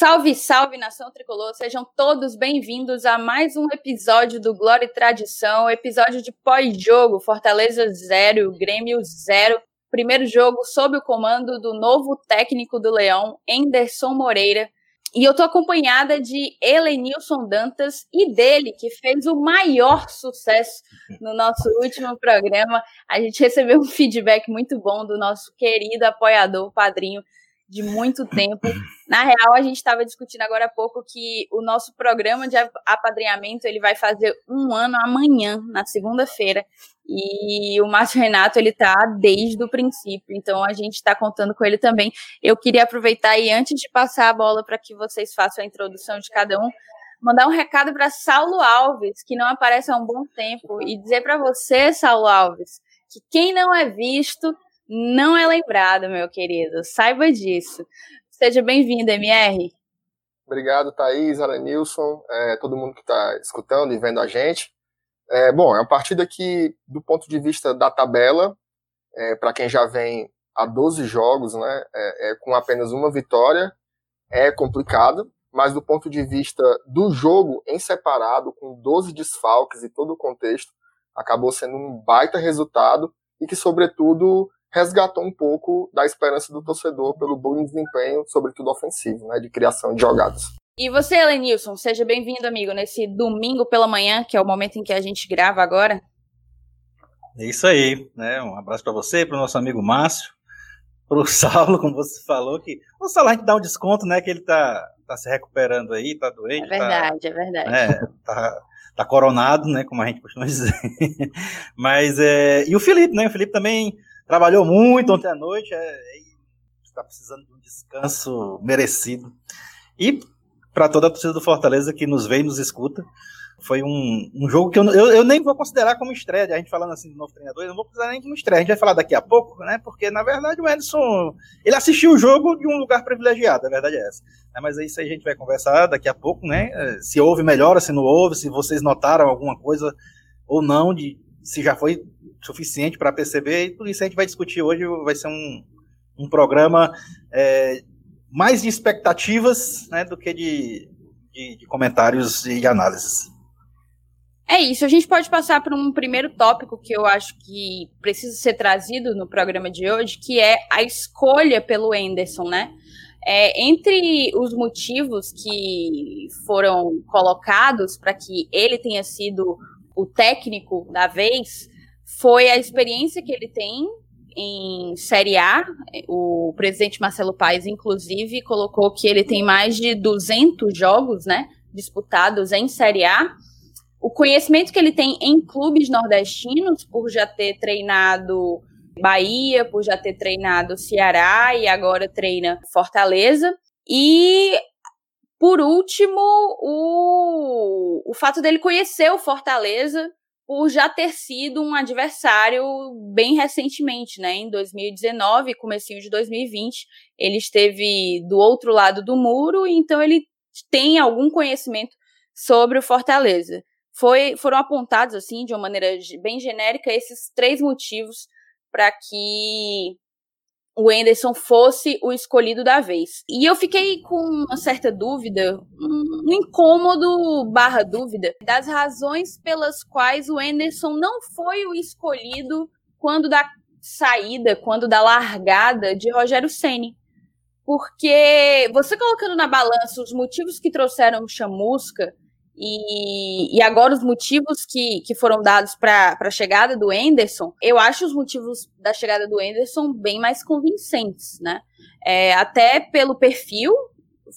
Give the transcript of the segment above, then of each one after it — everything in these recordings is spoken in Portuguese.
Salve, salve nação tricolor, sejam todos bem-vindos a mais um episódio do Glória e Tradição, episódio de pós-jogo, Fortaleza 0, Grêmio 0. Primeiro jogo sob o comando do novo técnico do Leão, Enderson Moreira. E eu tô acompanhada de Helenilson Dantas e dele, que fez o maior sucesso no nosso último programa. A gente recebeu um feedback muito bom do nosso querido apoiador, padrinho de muito tempo. Na real, a gente estava discutindo agora há pouco que o nosso programa de apadrinhamento ele vai fazer um ano amanhã, na segunda-feira. E o Márcio Renato ele tá desde o princípio, então a gente está contando com ele também. Eu queria aproveitar e antes de passar a bola para que vocês façam a introdução de cada um, mandar um recado para Saulo Alves, que não aparece há um bom tempo, e dizer para você, Saulo Alves, que quem não é visto não é lembrado, meu querido. Saiba disso. Seja bem-vindo, MR. Obrigado, Thaís, Alanilson, é, todo mundo que está escutando e vendo a gente. É, bom, é uma partida que, do ponto de vista da tabela, é, para quem já vem a 12 jogos, né, é, é, com apenas uma vitória, é complicado, mas do ponto de vista do jogo em separado, com 12 desfalques e todo o contexto, acabou sendo um baita resultado e que, sobretudo, resgatou um pouco da esperança do torcedor pelo bom desempenho, sobretudo ofensivo, né, de criação de jogadas. E você, Elenilson, seja bem-vindo, amigo, nesse domingo pela manhã, que é o momento em que a gente grava agora. É isso aí, né? Um abraço para você, para o nosso amigo Márcio, para o Saulo, como você falou, que o Saulo a gente dá um desconto, né? Que ele tá, tá se recuperando aí, tá doente. É verdade, tá, é verdade. É, tá, tá coronado, né? Como a gente costuma dizer. Mas é, e o Felipe, né? O Felipe também trabalhou muito ontem à noite, é, está precisando de um descanso merecido. E para toda a torcida do Fortaleza que nos vê e nos escuta, foi um, um jogo que eu, eu, eu, nem vou considerar como estreia, a gente falando assim de novo treinador, eu não vou considerar nem como estreia, a gente vai falar daqui a pouco, né, porque na verdade o Edson, ele assistiu o jogo de um lugar privilegiado, a verdade é essa. É, mas é isso aí a gente vai conversar daqui a pouco, né, se houve melhora, se não houve, se vocês notaram alguma coisa ou não, de se já foi suficiente para perceber, e tudo isso a gente vai discutir hoje, vai ser um, um programa é, mais de expectativas né, do que de, de, de comentários e análises. É isso, a gente pode passar para um primeiro tópico que eu acho que precisa ser trazido no programa de hoje, que é a escolha pelo Anderson, né? É, entre os motivos que foram colocados para que ele tenha sido o técnico da vez, foi a experiência que ele tem em Série A. O presidente Marcelo Paes, inclusive, colocou que ele tem mais de 200 jogos né, disputados em Série A. O conhecimento que ele tem em clubes nordestinos, por já ter treinado Bahia, por já ter treinado Ceará e agora treina Fortaleza. E, por último, o, o fato dele conhecer o Fortaleza por já ter sido um adversário bem recentemente, né? Em 2019, comecinho de 2020, ele esteve do outro lado do muro, então ele tem algum conhecimento sobre o Fortaleza. Foi, foram apontados assim de uma maneira bem genérica esses três motivos para que o Enderson fosse o escolhido da vez. E eu fiquei com uma certa dúvida, um incômodo barra dúvida, das razões pelas quais o Enderson não foi o escolhido quando da saída, quando da largada de Rogério Ceni. Porque você colocando na balança os motivos que trouxeram o Chamusca, e, e agora os motivos que, que foram dados para a chegada do Enderson, eu acho os motivos da chegada do Enderson bem mais convincentes, né? É, até pelo perfil,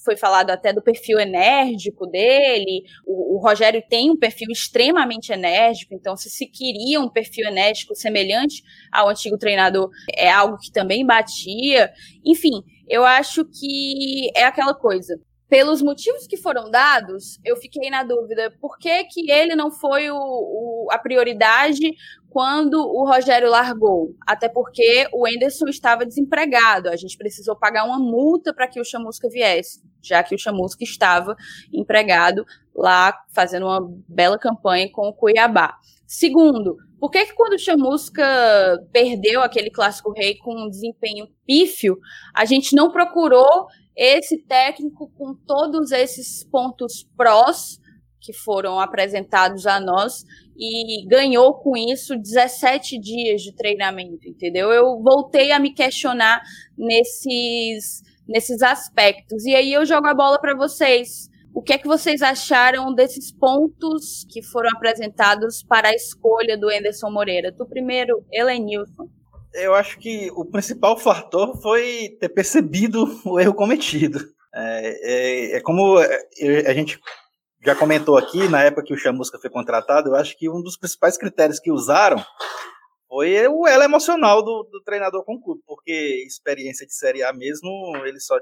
foi falado até do perfil enérgico dele. O, o, Rogério tem um perfil extremamente enérgico, então se se queria um perfil enérgico semelhante ao antigo treinador, é algo que também batia. Enfim, eu acho que é aquela coisa pelos motivos que foram dados, eu fiquei na dúvida por que, que ele não foi o, o, a prioridade quando o Rogério largou. Até porque o Enderson estava desempregado. A gente precisou pagar uma multa para que o Chamusca viesse, já que o Chamusca estava empregado lá, fazendo uma bela campanha com o Cuiabá. Segundo, Por que, que quando o Chamusca perdeu aquele clássico rei com um desempenho pífio, a gente não procurou esse técnico com todos esses pontos prós que foram apresentados a nós e ganhou com isso 17 dias de treinamento, entendeu? Eu voltei a me questionar nesses, nesses aspectos. E aí eu jogo a bola para vocês. O que é que vocês acharam desses pontos que foram apresentados para a escolha do Anderson Moreira? Tu primeiro, Helenilson. Eu acho que o principal fator foi ter percebido o erro cometido. É, é, é como a gente já comentou aqui, na época que o Chamusca foi contratado, eu acho que um dos principais critérios que usaram foi o elo emocional do, do treinador com o clube, porque experiência de Série A mesmo, ele só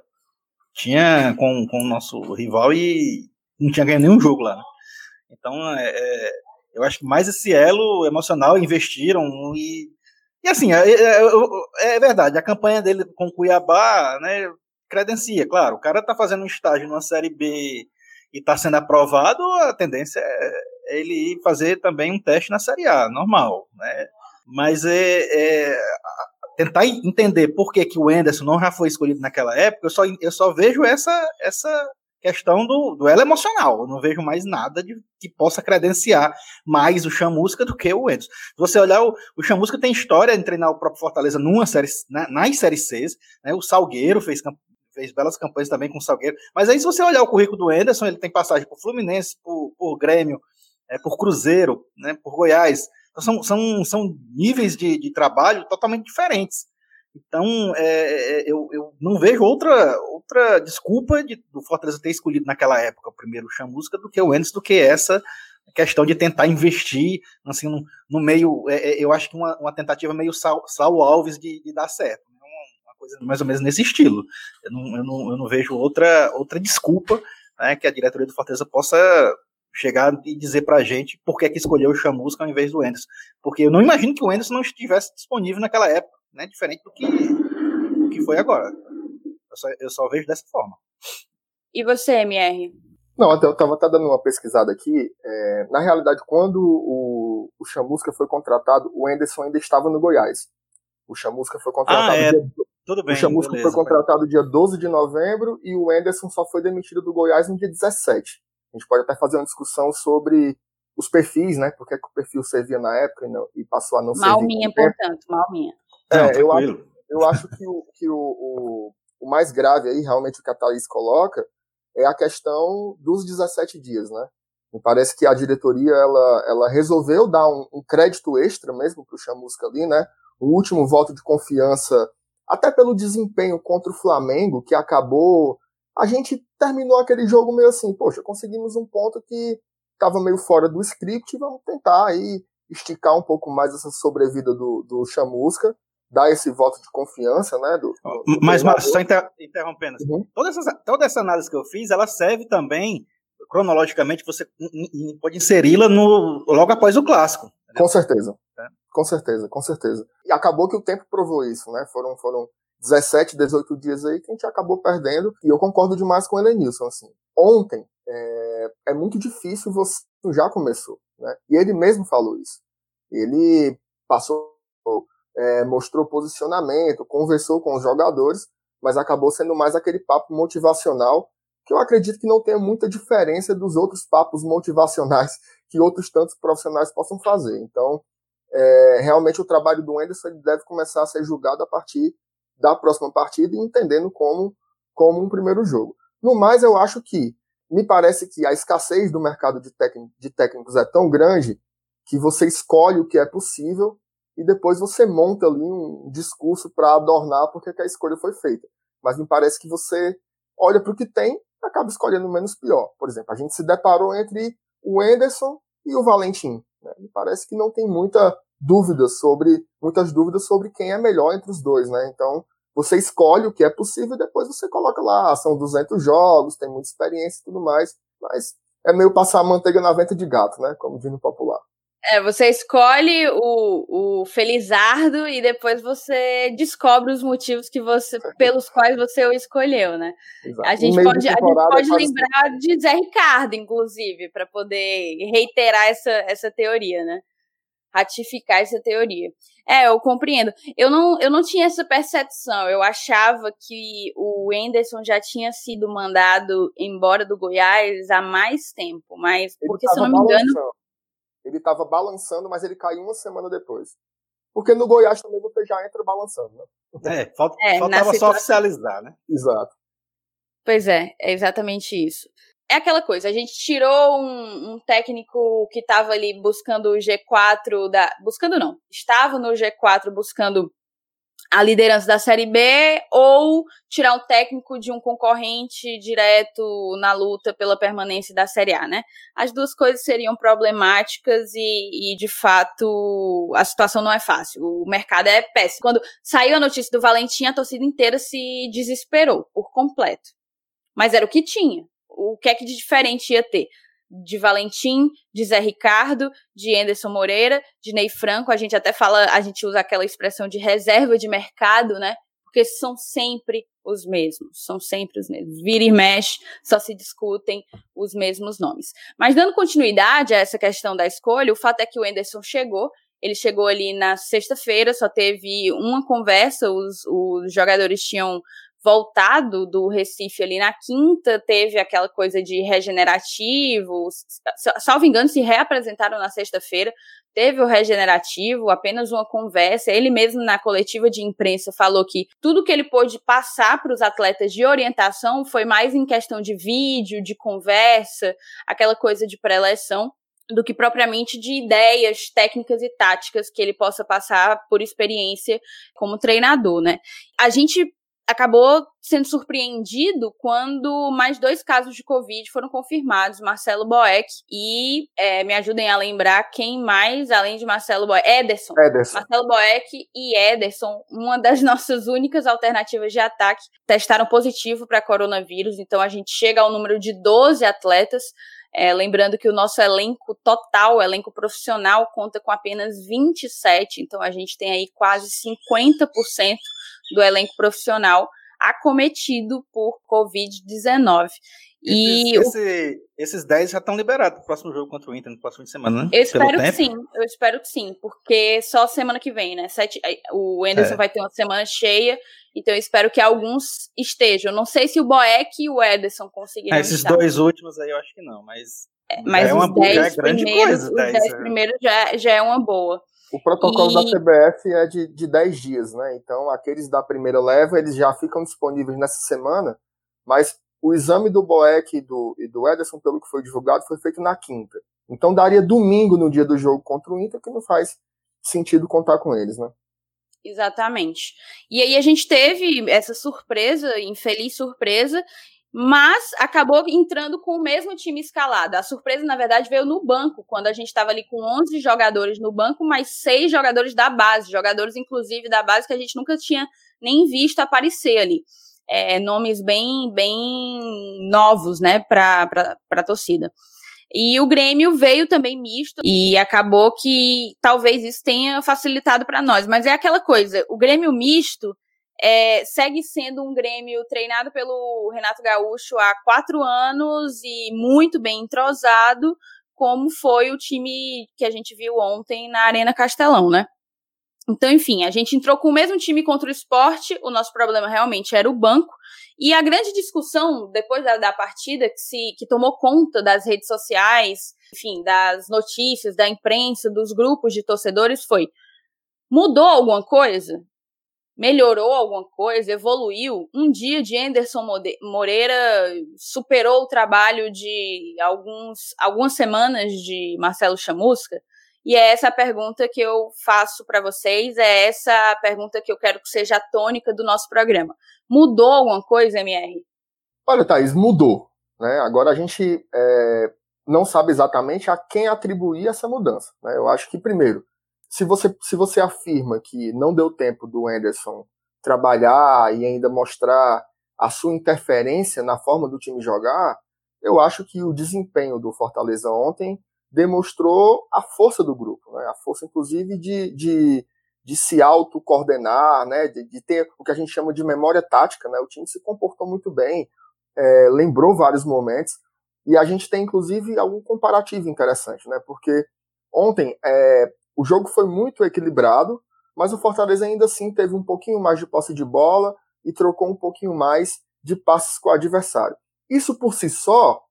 tinha com, com o nosso rival e não tinha ganho nenhum jogo lá. Né? Então, é, é, eu acho que mais esse elo emocional investiram e, e assim, é, é, é, é verdade, a campanha dele com o Cuiabá, né, credencia, claro, o cara tá fazendo um estágio numa Série B e está sendo aprovado, a tendência é ele ir fazer também um teste na Série A, normal, né? Mas é, é tentar entender por que, que o Enderson não já foi escolhido naquela época, eu só, eu só vejo essa, essa questão do, do elo emocional. Eu não vejo mais nada de, que possa credenciar mais o Chamusca do que o Enderson. Se você olhar, o, o Chamusca tem história em treinar o próprio Fortaleza numa série, na, nas séries C, né? O Salgueiro fez, fez belas campanhas também com o Salgueiro. Mas aí, se você olhar o currículo do Anderson, ele tem passagem por Fluminense, por, por Grêmio, é, por Cruzeiro, né, por Goiás. Então, são, são, são níveis de, de trabalho totalmente diferentes. Então, é, é, eu, eu não vejo outra, outra desculpa de, do Fortaleza ter escolhido naquela época o primeiro Chamusca do que o Enderson, do que essa questão de tentar investir assim, no, no meio. É, é eu acho que uma, uma tentativa meio Saulo Alves de, de dar certo coisa mais ou menos nesse estilo. Eu não, eu não, eu não vejo outra, outra desculpa né, que a diretoria do Fortaleza possa chegar e dizer pra gente por que, que escolheu o Chamusca ao invés do Enderson. Porque eu não imagino que o Enderson não estivesse disponível naquela época, né? Diferente do que, do que foi agora. Eu só, eu só vejo dessa forma. E você, MR? Não, eu estava até dando uma pesquisada aqui. É, na realidade, quando o, o Chamusca foi contratado, o Enderson ainda estava no Goiás. O Chamusca foi contratado ah, é. dia, tudo bem. O Chamusco beleza, foi contratado dia 12 de novembro e o Anderson só foi demitido do Goiás no dia 17. A gente pode até fazer uma discussão sobre os perfis, né? Porque é que o perfil servia na época e, não, e passou a não mal servir. Minha, portanto, mal minha. É, eu acho, eu acho que, o, que o, o, o, mais grave aí, realmente, o que a Thaís coloca, é a questão dos 17 dias, né? Me parece que a diretoria, ela, ela resolveu dar um, um crédito extra mesmo para o Chamusca ali, né? O último voto de confiança até pelo desempenho contra o Flamengo, que acabou. A gente terminou aquele jogo meio assim, poxa, conseguimos um ponto que estava meio fora do script, vamos tentar aí esticar um pouco mais essa sobrevida do, do Chamusca, dar esse voto de confiança, né? Do, do Mas, Márcio, só inter interrompendo, uhum. toda, essa, toda essa análise que eu fiz, ela serve também, cronologicamente, você pode inseri-la logo após o clássico. Entendeu? Com certeza. Com certeza, com certeza. E acabou que o tempo provou isso, né? Foram, foram 17, 18 dias aí que a gente acabou perdendo. E eu concordo demais com o Elenilson, assim. Ontem, é, é muito difícil você já começou, né? E ele mesmo falou isso. Ele passou, é, mostrou posicionamento, conversou com os jogadores, mas acabou sendo mais aquele papo motivacional que eu acredito que não tenha muita diferença dos outros papos motivacionais que outros tantos profissionais possam fazer. Então, é, realmente o trabalho do Anderson deve começar a ser julgado a partir da próxima partida e entendendo como, como um primeiro jogo. No mais, eu acho que me parece que a escassez do mercado de, de técnicos é tão grande que você escolhe o que é possível e depois você monta ali um discurso para adornar porque a escolha foi feita. Mas me parece que você olha para o que tem e acaba escolhendo o menos pior. Por exemplo, a gente se deparou entre o Anderson e o Valentim. Né? Me parece que não tem muita dúvida sobre, muitas dúvidas sobre quem é melhor entre os dois, né? Então, você escolhe o que é possível e depois você coloca lá, são 200 jogos, tem muita experiência e tudo mais, mas é meio passar a manteiga na venta de gato, né? Como diz no popular. É, você escolhe o, o felizardo e depois você descobre os motivos que você, pelos quais você o escolheu, né? Exato. A gente pode, a gente pode lembrar de Zé Ricardo, inclusive, para poder reiterar essa, essa teoria, né? Ratificar essa teoria. É, eu compreendo. Eu não, eu não tinha essa percepção. Eu achava que o Enderson já tinha sido mandado embora do Goiás há mais tempo, mas Ele porque se eu não me engano, balançando. Ele estava balançando, mas ele caiu uma semana depois. Porque no Goiás também você já entra balançando, né? É, falta, É, faltava só situação- oficializar, né? Exato. Pois é, é exatamente isso. É aquela coisa, a gente tirou um, um técnico que estava ali buscando o G4 da. Buscando não, estava no G4 buscando a liderança da Série B, ou tirar um técnico de um concorrente direto na luta pela permanência da Série A, né? As duas coisas seriam problemáticas e, e, de fato, a situação não é fácil. O mercado é péssimo. Quando saiu a notícia do Valentim, a torcida inteira se desesperou por completo. Mas era o que tinha. O que é que de diferente ia ter? De Valentim, de Zé Ricardo, de Anderson Moreira, de Ney Franco. A gente até fala, a gente usa aquela expressão de reserva de mercado, né? Porque são sempre os mesmos. São sempre os mesmos. Vira e mexe, só se discutem os mesmos nomes. Mas dando continuidade a essa questão da escolha, o fato é que o Anderson chegou. Ele chegou ali na sexta-feira, só teve uma conversa, os, os jogadores tinham voltado do Recife ali na quinta, teve aquela coisa de regenerativo, salvo engano, se reapresentaram na sexta-feira, teve o regenerativo, apenas uma conversa, ele mesmo na coletiva de imprensa falou que tudo que ele pôde passar para os atletas de orientação foi mais em questão de vídeo, de conversa, aquela coisa de pré-eleção, do que propriamente de ideias técnicas e táticas que ele possa passar por experiência como treinador, né? A gente acabou sendo surpreendido quando mais dois casos de Covid foram confirmados, Marcelo Boeck e, é, me ajudem a lembrar, quem mais, além de Marcelo Boeck, Ederson. Ederson. Marcelo Boeck e Ederson, uma das nossas únicas alternativas de ataque, testaram positivo para coronavírus, então a gente chega ao número de 12 atletas, é, lembrando que o nosso elenco total, elenco profissional, conta com apenas 27, então a gente tem aí quase 50% do elenco profissional acometido por Covid-19. E Esse, esse, esses 10 já estão liberados para o próximo jogo contra o Inter no próximo semana, né? eu espero que sim, eu espero que sim, porque só semana que vem, né? Sete, o Anderson É. vai ter uma semana cheia, então eu espero que alguns estejam. Não sei se o Boeck e o Ederson conseguirão É, esses estar. dois últimos aí eu acho que não, mas Mas é uma os boa- já é 10 grande primeiros, coisa, os 10, 10 é. primeiros já, já é uma boa. O protocolo E- da CBF é de, de 10 dias, né? Então, aqueles da primeira leva, eles já ficam disponíveis nessa semana, mas o exame do Boeck e do, e do Ederson, pelo que foi divulgado, foi feito na quinta. Então, daria domingo no dia do jogo contra o Inter, que não faz sentido contar com eles, né? Exatamente. E aí a gente teve essa surpresa, infeliz surpresa, mas acabou entrando com o mesmo time escalado. A surpresa, na verdade, veio no banco, quando a gente estava ali com 11 jogadores no banco, mais seis jogadores da base, jogadores inclusive da base que a gente nunca tinha nem visto aparecer ali. É, nomes bem, bem novos, né, para a torcida. E o Grêmio veio também misto e acabou que talvez isso tenha facilitado para nós. Mas é aquela coisa, o Grêmio misto é, segue sendo um Grêmio treinado pelo Renato Gaúcho há quatro anos e muito bem entrosado, como foi o time que a gente viu ontem na Arena Castelão, né? Então, enfim, a gente entrou com o mesmo time contra o esporte, o nosso problema realmente era o banco, e a grande discussão depois da, da partida que, se, que tomou conta das redes sociais, enfim, das notícias, da imprensa, dos grupos de torcedores foi: mudou alguma coisa? Melhorou alguma coisa? Evoluiu? Um dia de Anderson Moreira superou o trabalho de alguns, algumas semanas de Marcelo Chamusca? E é essa a pergunta que eu faço para vocês, é essa a pergunta que eu quero que seja a tônica do nosso programa. Mudou alguma coisa, MR? Olha, Thaís, mudou. Né? Agora a gente é, não sabe exatamente a quem atribuir essa mudança. Né? Eu acho que, primeiro, se você, se você afirma que não deu tempo do Anderson trabalhar e ainda mostrar a sua interferência na forma do time jogar, eu acho que o desempenho do Fortaleza ontem demonstrou a força do grupo, né? a força, inclusive, de, de, de se autocoordenar, né? De, de, ter o que a gente chama de memória tática. Né? O time se comportou muito bem, é, lembrou vários momentos, e a gente tem, inclusive, algum comparativo interessante, né? porque ontem é, o jogo foi muito equilibrado, mas o Fortaleza ainda assim teve um pouquinho mais de posse de bola e trocou um pouquinho mais de passes com o adversário. Isso por si só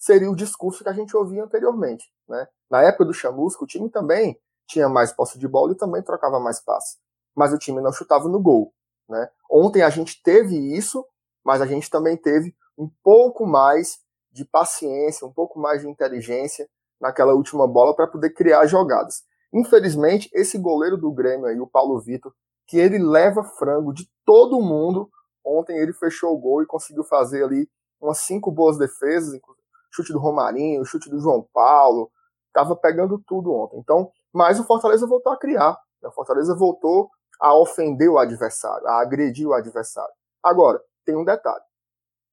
seria o discurso que a gente ouvia anteriormente. Né? Na época do Chamusco, o time também tinha mais posse de bola e também trocava mais passes. Mas o time não chutava no gol. Né? Ontem a gente teve isso, mas a gente também teve um pouco mais de paciência, um pouco mais de inteligência naquela última bola para poder criar jogadas. Infelizmente, esse goleiro do Grêmio aí, o Paulo Vitor, que ele leva frango de todo mundo, ontem ele fechou o gol e conseguiu fazer ali umas cinco boas defesas, chute do Romarinho, chute do João Paulo, estava pegando tudo ontem. Então, mas o Fortaleza voltou a criar, né? o Fortaleza voltou a ofender o adversário, a agredir o adversário. Agora, tem um detalhe.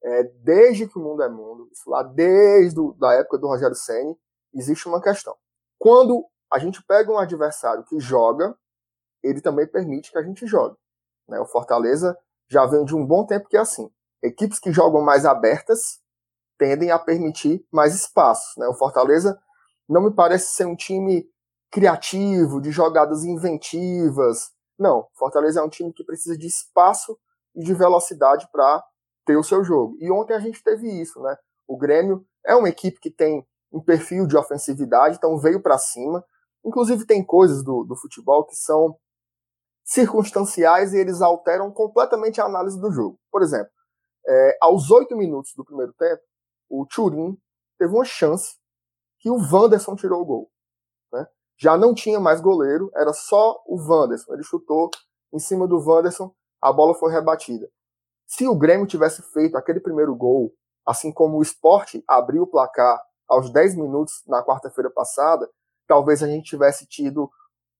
É, desde que o mundo é mundo, isso lá desde a época do Rogério Ceni, existe uma questão. Quando a gente pega um adversário que joga, ele também permite que a gente jogue. Né? O Fortaleza já vem de um bom tempo que é assim. Equipes que jogam mais abertas tendem a permitir mais espaços. Né? O Fortaleza não me parece ser um time criativo, de jogadas inventivas. Não, Fortaleza é um time que precisa de espaço e de velocidade para ter o seu jogo. E ontem a gente teve isso, né? O Grêmio é uma equipe que tem um perfil de ofensividade, então veio para cima. Inclusive tem coisas do, do futebol que são circunstanciais e eles alteram completamente a análise do jogo. Por exemplo, é, aos oito minutos do primeiro tempo, o Turin teve uma chance que o Wanderson tirou o gol. Né? Já não tinha mais goleiro, era só o Wanderson. Ele chutou em cima do Wanderson, a bola foi rebatida. Se o Grêmio tivesse feito aquele primeiro gol, assim como o Sport abriu o placar aos 10 minutos na quarta-feira passada, talvez a gente tivesse tido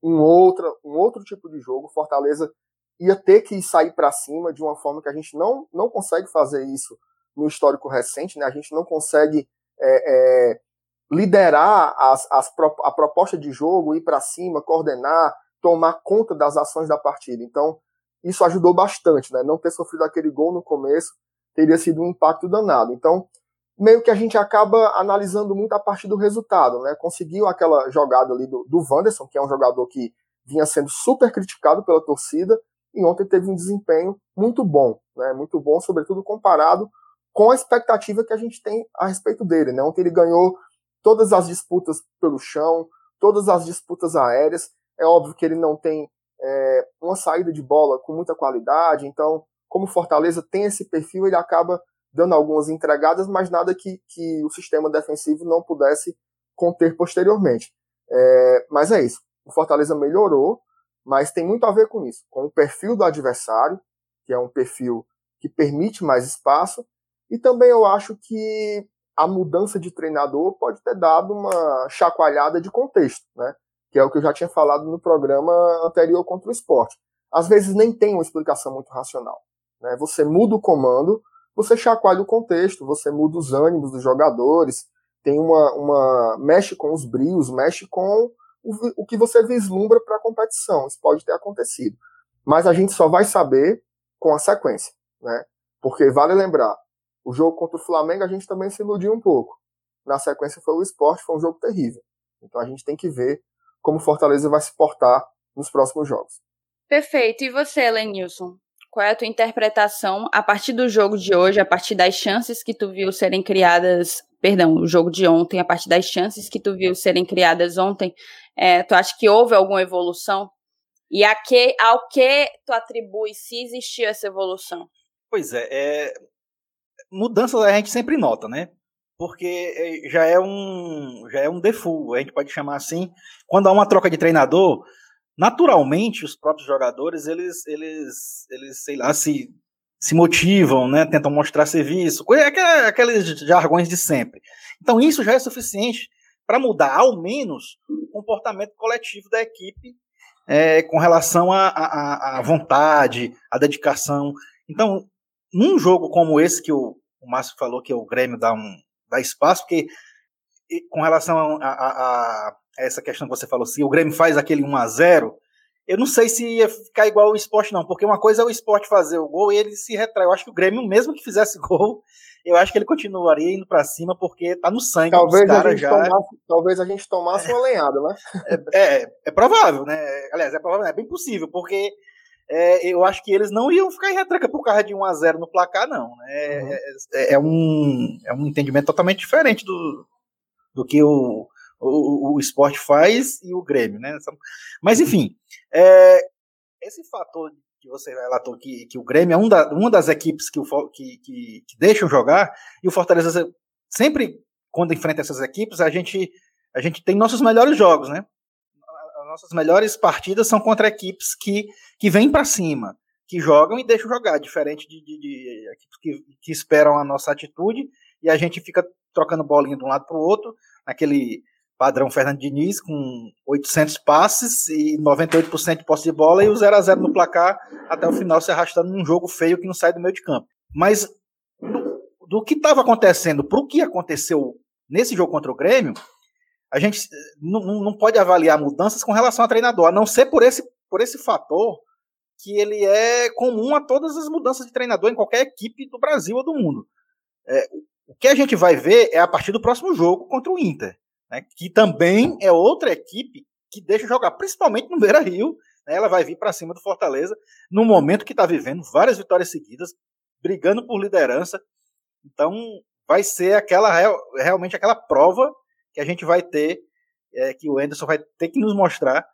um outro, um outro tipo de jogo. Fortaleza ia ter que sair para cima de uma forma que a gente não, não consegue fazer isso no histórico recente, né? A gente não consegue é, é, liderar as, as, a proposta de jogo, ir para cima, coordenar, tomar conta das ações da partida. Então, isso ajudou bastante, né? Não ter sofrido aquele gol no começo teria sido um impacto danado. Então, meio que a gente acaba analisando muito a parte do resultado, né? Conseguiu aquela jogada ali do, do Wanderson, que é um jogador que vinha sendo super criticado pela torcida, e ontem teve um desempenho muito bom, né? Muito bom, sobretudo comparado com a expectativa que a gente tem a respeito dele, né? Ontem ele ganhou todas as disputas pelo chão, todas as disputas aéreas. É óbvio que ele não tem é, uma saída de bola com muita qualidade, então, como Fortaleza tem esse perfil, ele acaba dando algumas entregadas, mas nada que, que o sistema defensivo não pudesse conter posteriormente. É, mas é isso. O Fortaleza melhorou, mas tem muito a ver com isso, com o perfil do adversário, que é um perfil que permite mais espaço, e também eu acho que a mudança de treinador pode ter dado uma chacoalhada de contexto, né? Que é o que eu já tinha falado no programa anterior contra o esporte. Às vezes nem tem uma explicação muito racional. Né? Você muda o comando, você chacoalha o contexto, você muda os ânimos dos jogadores, tem uma, uma mexe com os brios, mexe com o, o que você vislumbra para a competição. Isso pode ter acontecido. Mas a gente só vai saber com a sequência, né? Porque vale lembrar, o jogo contra o Flamengo a gente também se iludiu um pouco. Na sequência foi o esporte, foi um jogo terrível. Então a gente tem que ver como o Fortaleza vai se portar nos próximos jogos. Perfeito. E você, Lenilson? Qual é a tua interpretação a partir do jogo de hoje, a partir das chances que tu viu serem criadas, perdão, o jogo de ontem, a partir das chances que tu viu serem criadas ontem, é, tu acha que houve alguma evolução? E a que, ao que tu atribui se existiu essa evolução? Pois é, é mudanças a gente sempre nota, né? Porque é, já é um já é um default, a gente pode chamar assim. Quando há uma troca de treinador, naturalmente os próprios jogadores eles eles eles sei lá se se motivam, né, tentam mostrar serviço, aqueles jargões de sempre. Então isso já é suficiente para mudar ao menos o comportamento coletivo da equipe é, com relação à vontade, à dedicação. Então, num jogo como esse que o, o Márcio falou que o Grêmio dá um dá espaço, porque com relação a, a, a, essa questão que você falou, se o Grêmio faz aquele 1 a 0 eu não sei se ia ficar igual o esporte, não, porque uma coisa é o esporte fazer o gol e ele se retrai. Eu acho que o Grêmio, mesmo que fizesse gol, eu acho que ele continuaria indo para cima porque tá no sangue talvez a gente já. Tomasse, talvez a gente tomasse uma lenhada, né? É, é, é, provável, né? Aliás, é provável, é bem possível, porque é, eu acho que eles não iam ficar em retranca por causa de 1 a 0 no placar, não. Né? Uhum. É, é, um, é um entendimento totalmente diferente do, do que o, o, o esporte faz e o Grêmio, né? Mas, enfim, é, esse fator que você relatou que, que o Grêmio é um da, uma das equipes que, o, que, que, que deixam jogar, e o Fortaleza sempre, quando enfrenta essas equipes, a gente, a gente tem nossos melhores jogos, né? As nossas melhores partidas são contra equipes que, que vêm para cima, que jogam e deixam jogar, diferente de, de, de equipes que, que esperam a nossa atitude e a gente fica trocando bolinha de um lado para o outro, naquele padrão Fernando Diniz, com 800 passes e 98% de posse de bola e o 0 a 0 no placar até o final se arrastando num jogo feio que não sai do meio de campo. Mas do, do que estava acontecendo para o que aconteceu nesse jogo contra o Grêmio, a gente não, não pode avaliar mudanças com relação ao treinador, a não ser por esse, por esse fator que ele é comum a todas as mudanças de treinador em qualquer equipe do Brasil ou do mundo. É, o que a gente vai ver é a partir do próximo jogo contra o Inter né, que também é outra equipe que deixa jogar, principalmente no Beira Rio. Né, ela vai vir para cima do Fortaleza no momento que está vivendo várias vitórias seguidas, brigando por liderança. Então, vai ser aquela realmente aquela prova que a gente vai ter, é, que o Anderson vai ter que nos mostrar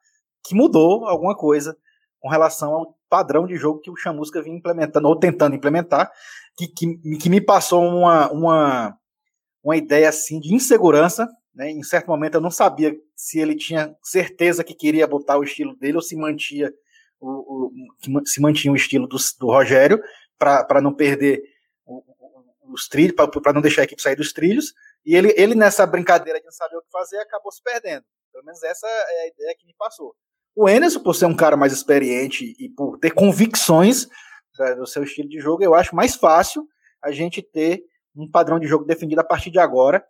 que mudou alguma coisa com relação ao padrão de jogo que o Chamusca vinha implementando, ou tentando implementar, que, que, que me passou uma, uma, uma ideia assim de insegurança né? Em certo momento eu não sabia se ele tinha certeza que queria botar o estilo dele ou se mantinha o, o se mantinha o estilo do, do Rogério para não perder os trilhos, para não deixar a equipe sair dos trilhos. E ele, ele, nessa brincadeira de não saber o que fazer, acabou se perdendo. Pelo menos essa é a ideia que me passou. O Enes, por ser um cara mais experiente e por ter convicções do seu estilo de jogo, eu acho mais fácil a gente ter um padrão de jogo definido a partir de agora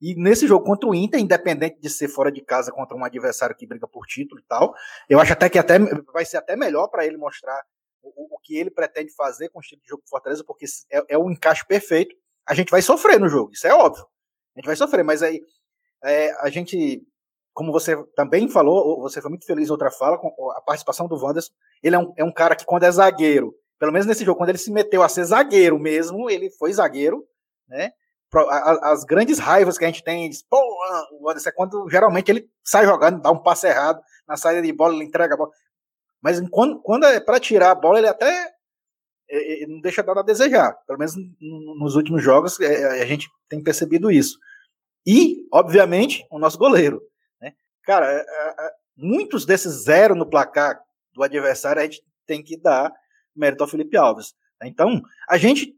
e nesse jogo contra o Inter, independente de ser fora de casa contra um adversário que briga por título e tal, eu acho até que até vai ser até melhor para ele mostrar o, o, que ele pretende fazer com o estilo de jogo do Fortaleza, porque é, é o encaixe perfeito. A gente vai sofrer no jogo, isso é óbvio. A gente vai sofrer, mas aí é, a gente, como você também falou, você foi muito feliz em outra fala, com a participação do Wanderson. Ele é um, é um cara que, quando é zagueiro, pelo menos nesse jogo, quando ele se meteu a ser zagueiro mesmo, ele foi zagueiro, né? as grandes raivas que a gente tem, diz, pô, o Anderson é quando geralmente ele sai jogando, dá um passe errado, na saída de bola ele entrega a bola. Mas quando, quando é para tirar a bola, ele até ele não deixa nada a desejar. Pelo menos nos últimos jogos é, a gente tem percebido isso. E, obviamente, o nosso goleiro. Né? Cara, é, é, muitos desses zero no placar do adversário a gente tem que dar mérito ao Felipe Alves. Então, a gente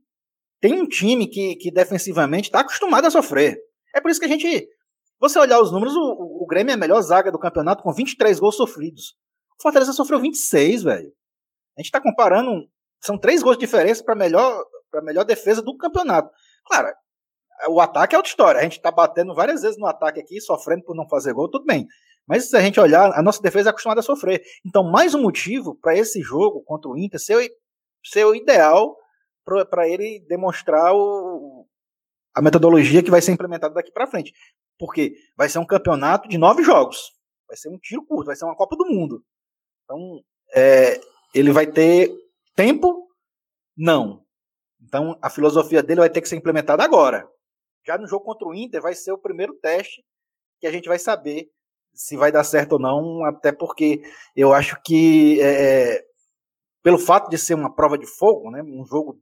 tem um time que, que defensivamente está acostumado a sofrer. É por isso que a gente. Você olhar os números, o, o Grêmio é a melhor zaga do campeonato com 23 gols sofridos. O Fortaleza sofreu 26, velho. A gente está comparando. São três gols de diferença para melhor, a melhor defesa do campeonato. Claro, o ataque é outra história. A gente está batendo várias vezes no ataque aqui, sofrendo por não fazer gol, tudo bem. Mas se a gente olhar, a nossa defesa é acostumada a sofrer. Então, mais um motivo para esse jogo contra o Inter ser, ser o ideal para ele demonstrar o, a metodologia que vai ser implementada daqui para frente. Porque vai ser um campeonato de nove jogos. Vai ser um tiro curto, vai ser uma Copa do Mundo. Então, é, ele vai ter tempo? Não. Então, a filosofia dele vai ter que ser implementada agora. Já no jogo contra o Inter, vai ser o primeiro teste que a gente vai saber se vai dar certo ou não, até porque eu acho que, é, é pelo fato de ser uma prova de fogo, né, um jogo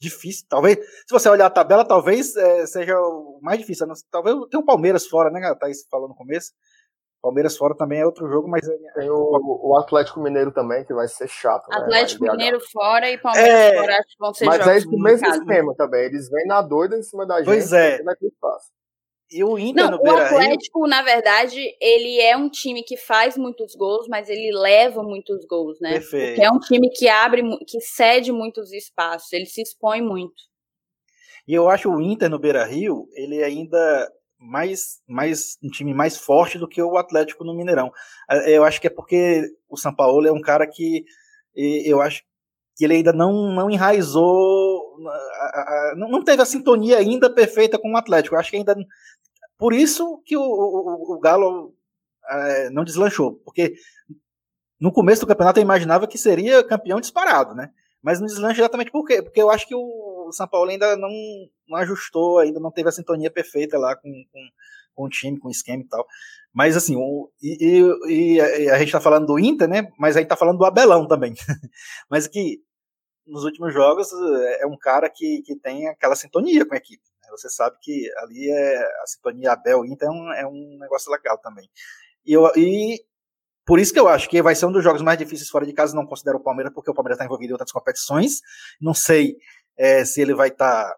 difícil. Talvez, se você olhar a tabela, talvez é, seja o mais difícil. Talvez tem o Palmeiras fora, né, Thaís falou no começo. Palmeiras fora também é outro jogo, mas. É, tem o, o Atlético Mineiro também, que vai ser chato. Né, Atlético né? Mineiro fora e Palmeiras é, fora, acho que vão ser Mas é esse mesmo esquema também. Eles vêm na doida em cima da gente. Pois é. É? E o Inter Não, no Beira o Atlético, na verdade, ele é um time que faz muitos gols, mas ele leva muitos gols, né? Perfeito. Porque é um time que abre, que cede muitos espaços, ele se expõe muito. E eu acho o Inter no Beira Rio, ele ainda mais, mais um time mais forte do que o Atlético no Mineirão. É, eu acho que é porque o São Paulo é um cara que eu acho que ele ainda não, não enraizou, não teve a sintonia ainda perfeita com o Atlético. Eu acho que ainda por isso que o, o, o Galo é, não deslanchou, porque no começo do campeonato eu imaginava que seria campeão disparado, né? Mas não deslancha exatamente por quê? Porque eu acho que o São Paulo ainda não, não ajustou, ainda não teve a sintonia perfeita lá com, com, com o time, com o esquema e tal. Mas assim, o, e, e, a gente tá falando do Inter, né? Mas a gente tá falando do Abelão também. Mas que nos últimos jogos é um cara que, que tem aquela sintonia com a equipe. Né? Você sabe que ali é a sintonia Abel-Inter é um, é um negócio legal também. E, eu, e por isso que eu acho que vai ser um dos jogos mais difíceis fora de casa. Não considero o Palmeiras, porque o Palmeiras está envolvido em outras competições. Não sei é, se ele vai estar, tá,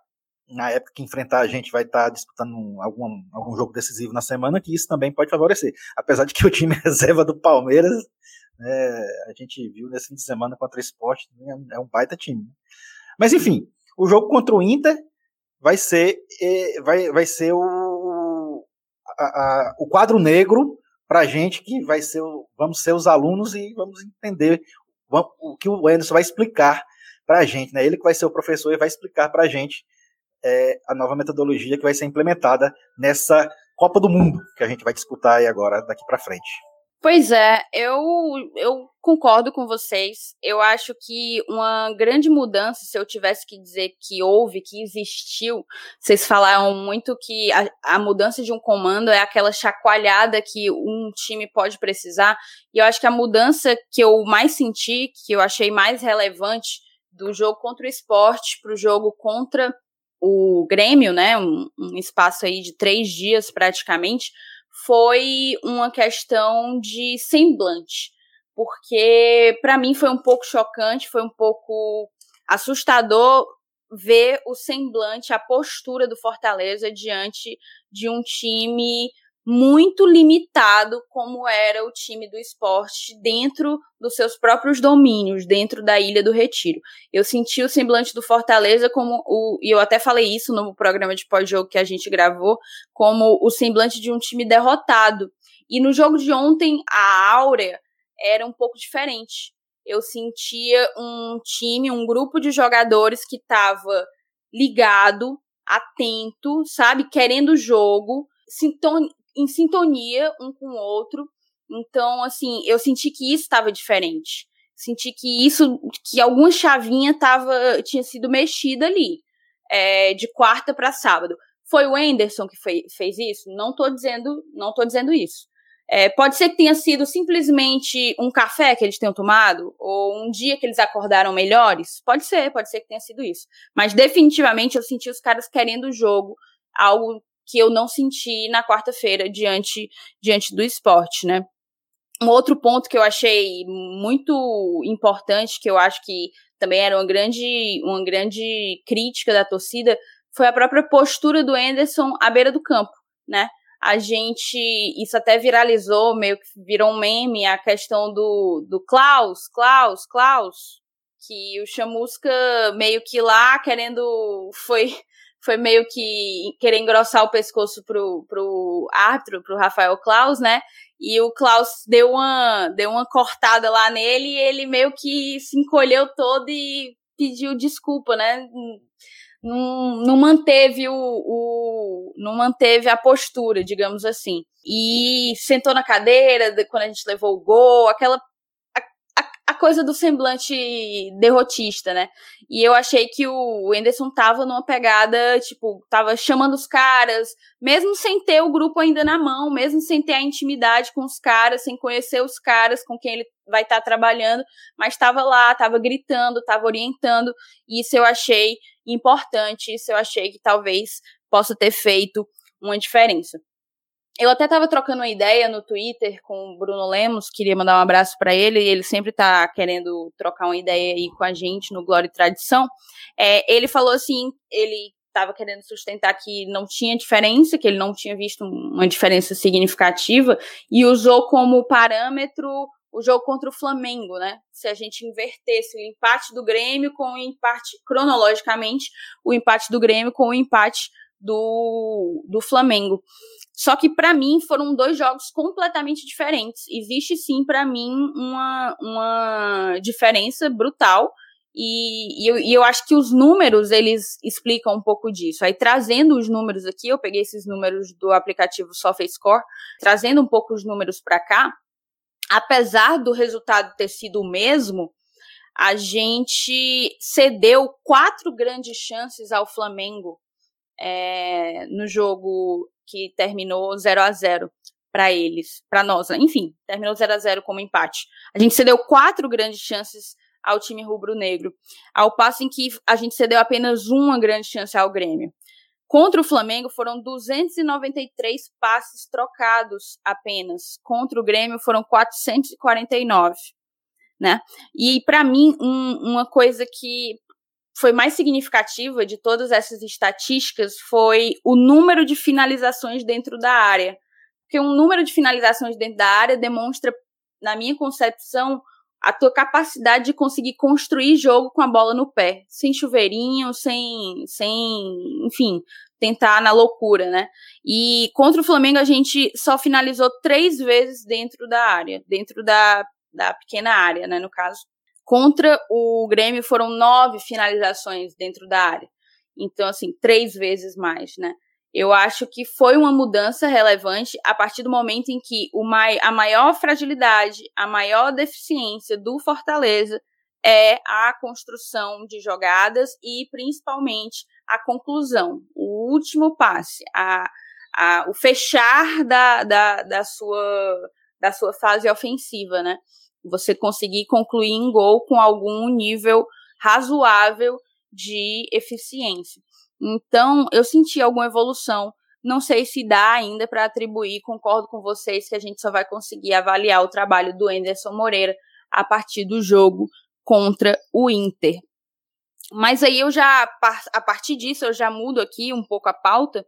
na época que enfrentar a gente, vai estar tá disputando algum, algum jogo decisivo na semana, que isso também pode favorecer. Apesar de que o time reserva do Palmeiras, é, a gente viu nesse fim de semana contra o Esporte, é, é um baita time. Né? Mas enfim, o jogo contra o Inter vai ser, é, vai, vai ser o, a, a, o quadro negro para a gente que vai ser, vamos ser os alunos e vamos entender o que o Anderson vai explicar para a gente, né? Ele que vai ser o professor e vai explicar para a gente é, a nova metodologia que vai ser implementada nessa Copa do Mundo que a gente vai disputar aí agora daqui para frente. Pois é, eu, eu concordo com vocês. Eu acho que uma grande mudança, se eu tivesse que dizer que houve, que existiu, vocês falaram muito que a, a mudança de um comando é aquela chacoalhada que um time pode precisar. E eu acho que a mudança que eu mais senti, que eu achei mais relevante do jogo contra o esporte para o jogo contra o Grêmio, né? Um, um espaço aí de três dias praticamente foi uma questão de semblante, porque para mim foi um pouco chocante, foi um pouco assustador ver o semblante, a postura do Fortaleza diante de um time muito limitado como era o time do esporte dentro dos seus próprios domínios, dentro da Ilha do Retiro. Eu senti o semblante do Fortaleza como o, e eu até falei isso no programa de pós-jogo que a gente gravou, como o semblante de um time derrotado. E no jogo de ontem, a áurea era um pouco diferente. Eu sentia um time, um grupo de jogadores que estava ligado, atento, sabe, querendo o jogo, em sintonia um com o outro. Então, assim, eu senti que isso estava diferente. Senti que isso, que alguma chavinha tava, tinha sido mexida ali, é, de quarta para sábado. Foi o Anderson que fez isso? Não tô dizendo, não tô dizendo isso. É, pode ser que tenha sido simplesmente um café que eles tenham tomado, ou um dia que eles acordaram melhores. Pode ser, pode ser que tenha sido isso. Mas definitivamente eu senti os caras querendo o jogo, algo que eu não senti na quarta-feira diante, diante do esporte, né? Um outro ponto que eu achei muito importante, que eu acho que também era uma grande, uma grande crítica da torcida, foi a própria postura do Anderson à beira do campo, né? A gente, isso até viralizou, meio que virou um meme, a questão do, do Klaus, Klaus, Klaus, que o Chamusca meio que lá querendo, foi foi meio que querer engrossar o pescoço pro, pro árbitro, pro Rafael Klaus, né? E o Klaus deu uma, deu uma cortada lá nele e ele meio que se encolheu todo e pediu desculpa, né? Não, não manteve o, o, não manteve a postura, digamos assim. E sentou na cadeira quando a gente levou o gol, aquela a coisa do semblante derrotista, né? E eu achei que o Anderson tava numa pegada, tipo, tava chamando os caras, mesmo sem ter o grupo ainda na mão, mesmo sem ter a intimidade com os caras, sem conhecer os caras com quem ele vai estar tá trabalhando, mas estava lá, estava gritando, estava orientando, e isso eu achei importante, isso eu achei que talvez possa ter feito uma diferença. Eu até estava trocando uma ideia no Twitter com o Bruno Lemos, queria mandar um abraço para ele, ele sempre está querendo trocar uma ideia aí com a gente no Glória e Tradição. É, ele falou assim, ele estava querendo sustentar que não tinha diferença, que ele não tinha visto uma diferença significativa, e usou como parâmetro o jogo contra o Flamengo, né? Se a gente invertesse o empate do Grêmio com o empate, cronologicamente, o empate do Grêmio com o empate do, do Flamengo. Só que para mim foram dois jogos completamente diferentes. Existe sim para mim uma, uma diferença brutal e, e, eu, e eu acho que os números eles explicam um pouco disso. Aí trazendo os números aqui, eu peguei esses números do aplicativo SofaScore, trazendo um pouco os números para cá. Apesar do resultado ter sido o mesmo, a gente cedeu quatro grandes chances ao Flamengo é, no jogo que terminou 0 a 0 para eles, para nós. Enfim, terminou 0 a 0 como empate. A gente cedeu quatro grandes chances ao time rubro-negro, ao passo em que a gente cedeu apenas uma grande chance ao Grêmio. Contra o Flamengo foram 293 passes trocados apenas. Contra o Grêmio foram 449, né? E para mim um, uma coisa que foi mais significativa de todas essas estatísticas foi o número de finalizações dentro da área. Porque um número de finalizações dentro da área demonstra, na minha concepção, a tua capacidade de conseguir construir jogo com a bola no pé, sem chuveirinho, sem, sem, enfim, tentar na loucura, né? E contra o Flamengo a gente só finalizou três vezes dentro da área, dentro da, da pequena área, né, no caso. Contra o Grêmio foram nove finalizações dentro da área. Então, assim, três vezes mais, né? Eu acho que foi uma mudança relevante a partir do momento em que mai a maior fragilidade, a maior deficiência do Fortaleza é a construção de jogadas e principalmente a conclusão, o último passe, a, a, o fechar da, da, da, sua, da sua fase ofensiva, né? Você conseguir concluir em gol com algum nível razoável de eficiência. Então, eu senti alguma evolução. Não sei se dá ainda para atribuir, concordo com vocês que a gente só vai conseguir avaliar o trabalho do Anderson Moreira a partir do jogo contra o Inter. Mas aí eu já, a partir disso, eu já mudo aqui um pouco a pauta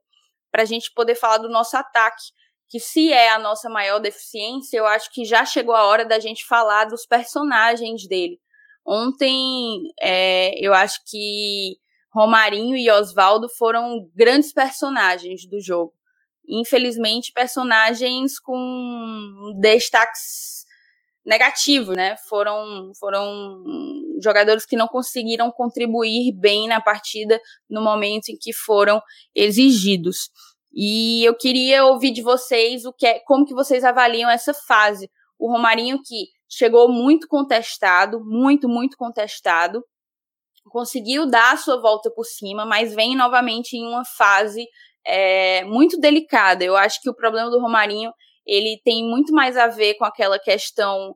para a gente poder falar do nosso ataque, que se é a nossa maior deficiência, eu acho que já chegou a hora da gente falar dos personagens dele. Ontem, é, eu acho que Romarinho e Oswaldo foram grandes personagens do jogo. Infelizmente, personagens com destaques negativos, né? Foram, foram jogadores que não conseguiram contribuir bem na partida no momento em que foram exigidos. E eu queria ouvir de vocês o que é, como que vocês avaliam essa fase. O Romarinho que chegou muito contestado, muito, muito contestado, conseguiu dar a sua volta por cima, mas vem novamente em uma fase é, muito delicada. Eu acho que o problema do Romarinho ele tem muito mais a ver com aquela questão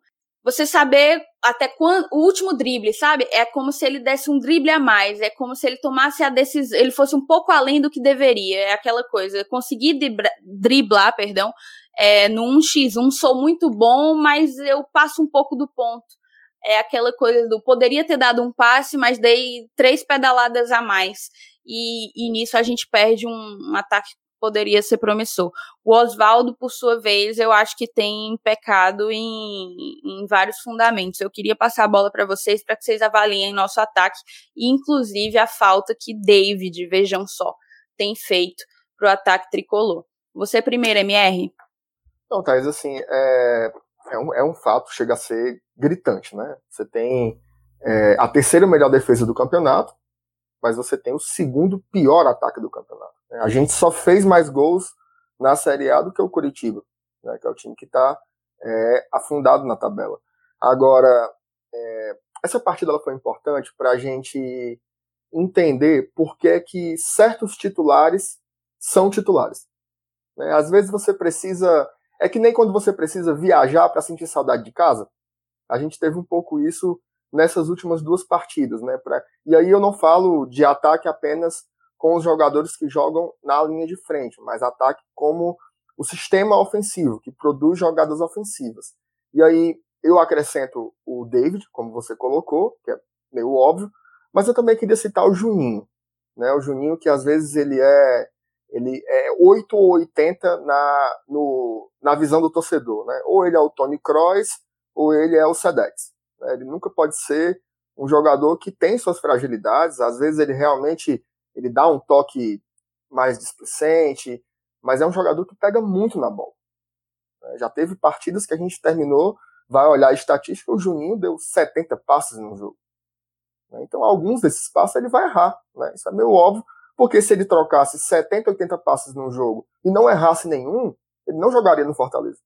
você saber até quando o último drible, sabe? É como se ele desse um drible a mais, é como se ele tomasse a decisão, ele fosse um pouco além do que deveria, é aquela coisa, conseguir driblar, perdão, é, no 1x1 sou muito bom, mas eu passo um pouco do ponto é aquela coisa do poderia ter dado um passe, mas dei três pedaladas a mais. E, e nisso a gente perde um, um ataque que poderia ser promissor. O Oswaldo, por sua vez, eu acho que tem pecado em, em vários fundamentos. Eu queria passar a bola para vocês para que vocês avaliem nosso ataque, inclusive a falta que David, vejam só, tem feito para o ataque tricolor. Você primeiro, MR? Não, Thais, assim, é, é um, é um fato, chega a ser gritante, né? Você tem é, a terceira melhor defesa do campeonato, mas você tem o segundo pior ataque do campeonato. A gente só fez mais gols na Série A do que o Curitiba, né? que é o time que está é, afundado na tabela. Agora, é, essa partida ela foi importante para a gente entender por que, que certos titulares são titulares. Né? Às vezes você precisa é que nem quando você precisa viajar para sentir saudade de casa. A gente teve um pouco isso nessas últimas duas partidas, né? Pra... E aí eu não falo de ataque apenas com os jogadores que jogam na linha de frente, mas ataque como o sistema ofensivo, que produz jogadas ofensivas. E aí eu acrescento o David, como você colocou, que é meio óbvio, mas eu também queria citar o Juninho, né? O Juninho que às vezes ele é ele é 8 ou 80 na, no, na visão do torcedor. Né? Ou ele é o Tony Kroos, ou ele é o Sedex. Né? Ele nunca pode ser um jogador que tem suas fragilidades, às vezes ele realmente ele dá um toque mais displicente, mas é um jogador que pega muito na bola. É, já teve partidas que a gente terminou, vai olhar a estatística, o Juninho deu 70 passes no jogo. Né? Então, alguns desses passes ele vai errar. Né? Isso é meio óbvio, porque se ele trocasse 70, 80 passes no jogo e não errasse nenhum, ele não jogaria no Fortaleza.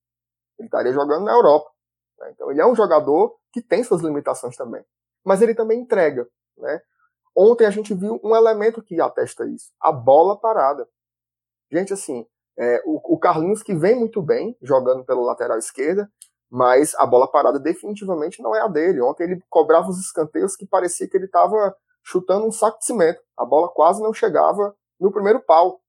Ele estaria jogando na Europa. Né? Então, ele é um jogador que tem suas limitações também. Mas ele também entrega. Né? Ontem a gente viu um elemento que atesta isso: a bola parada. Gente, assim, é, o, o Carlinhos que vem muito bem jogando pela lateral esquerda, mas a bola parada definitivamente não é a dele. Ontem ele cobrava os escanteios que parecia que ele estava chutando um saco de cimento. A bola quase não chegava no primeiro pau.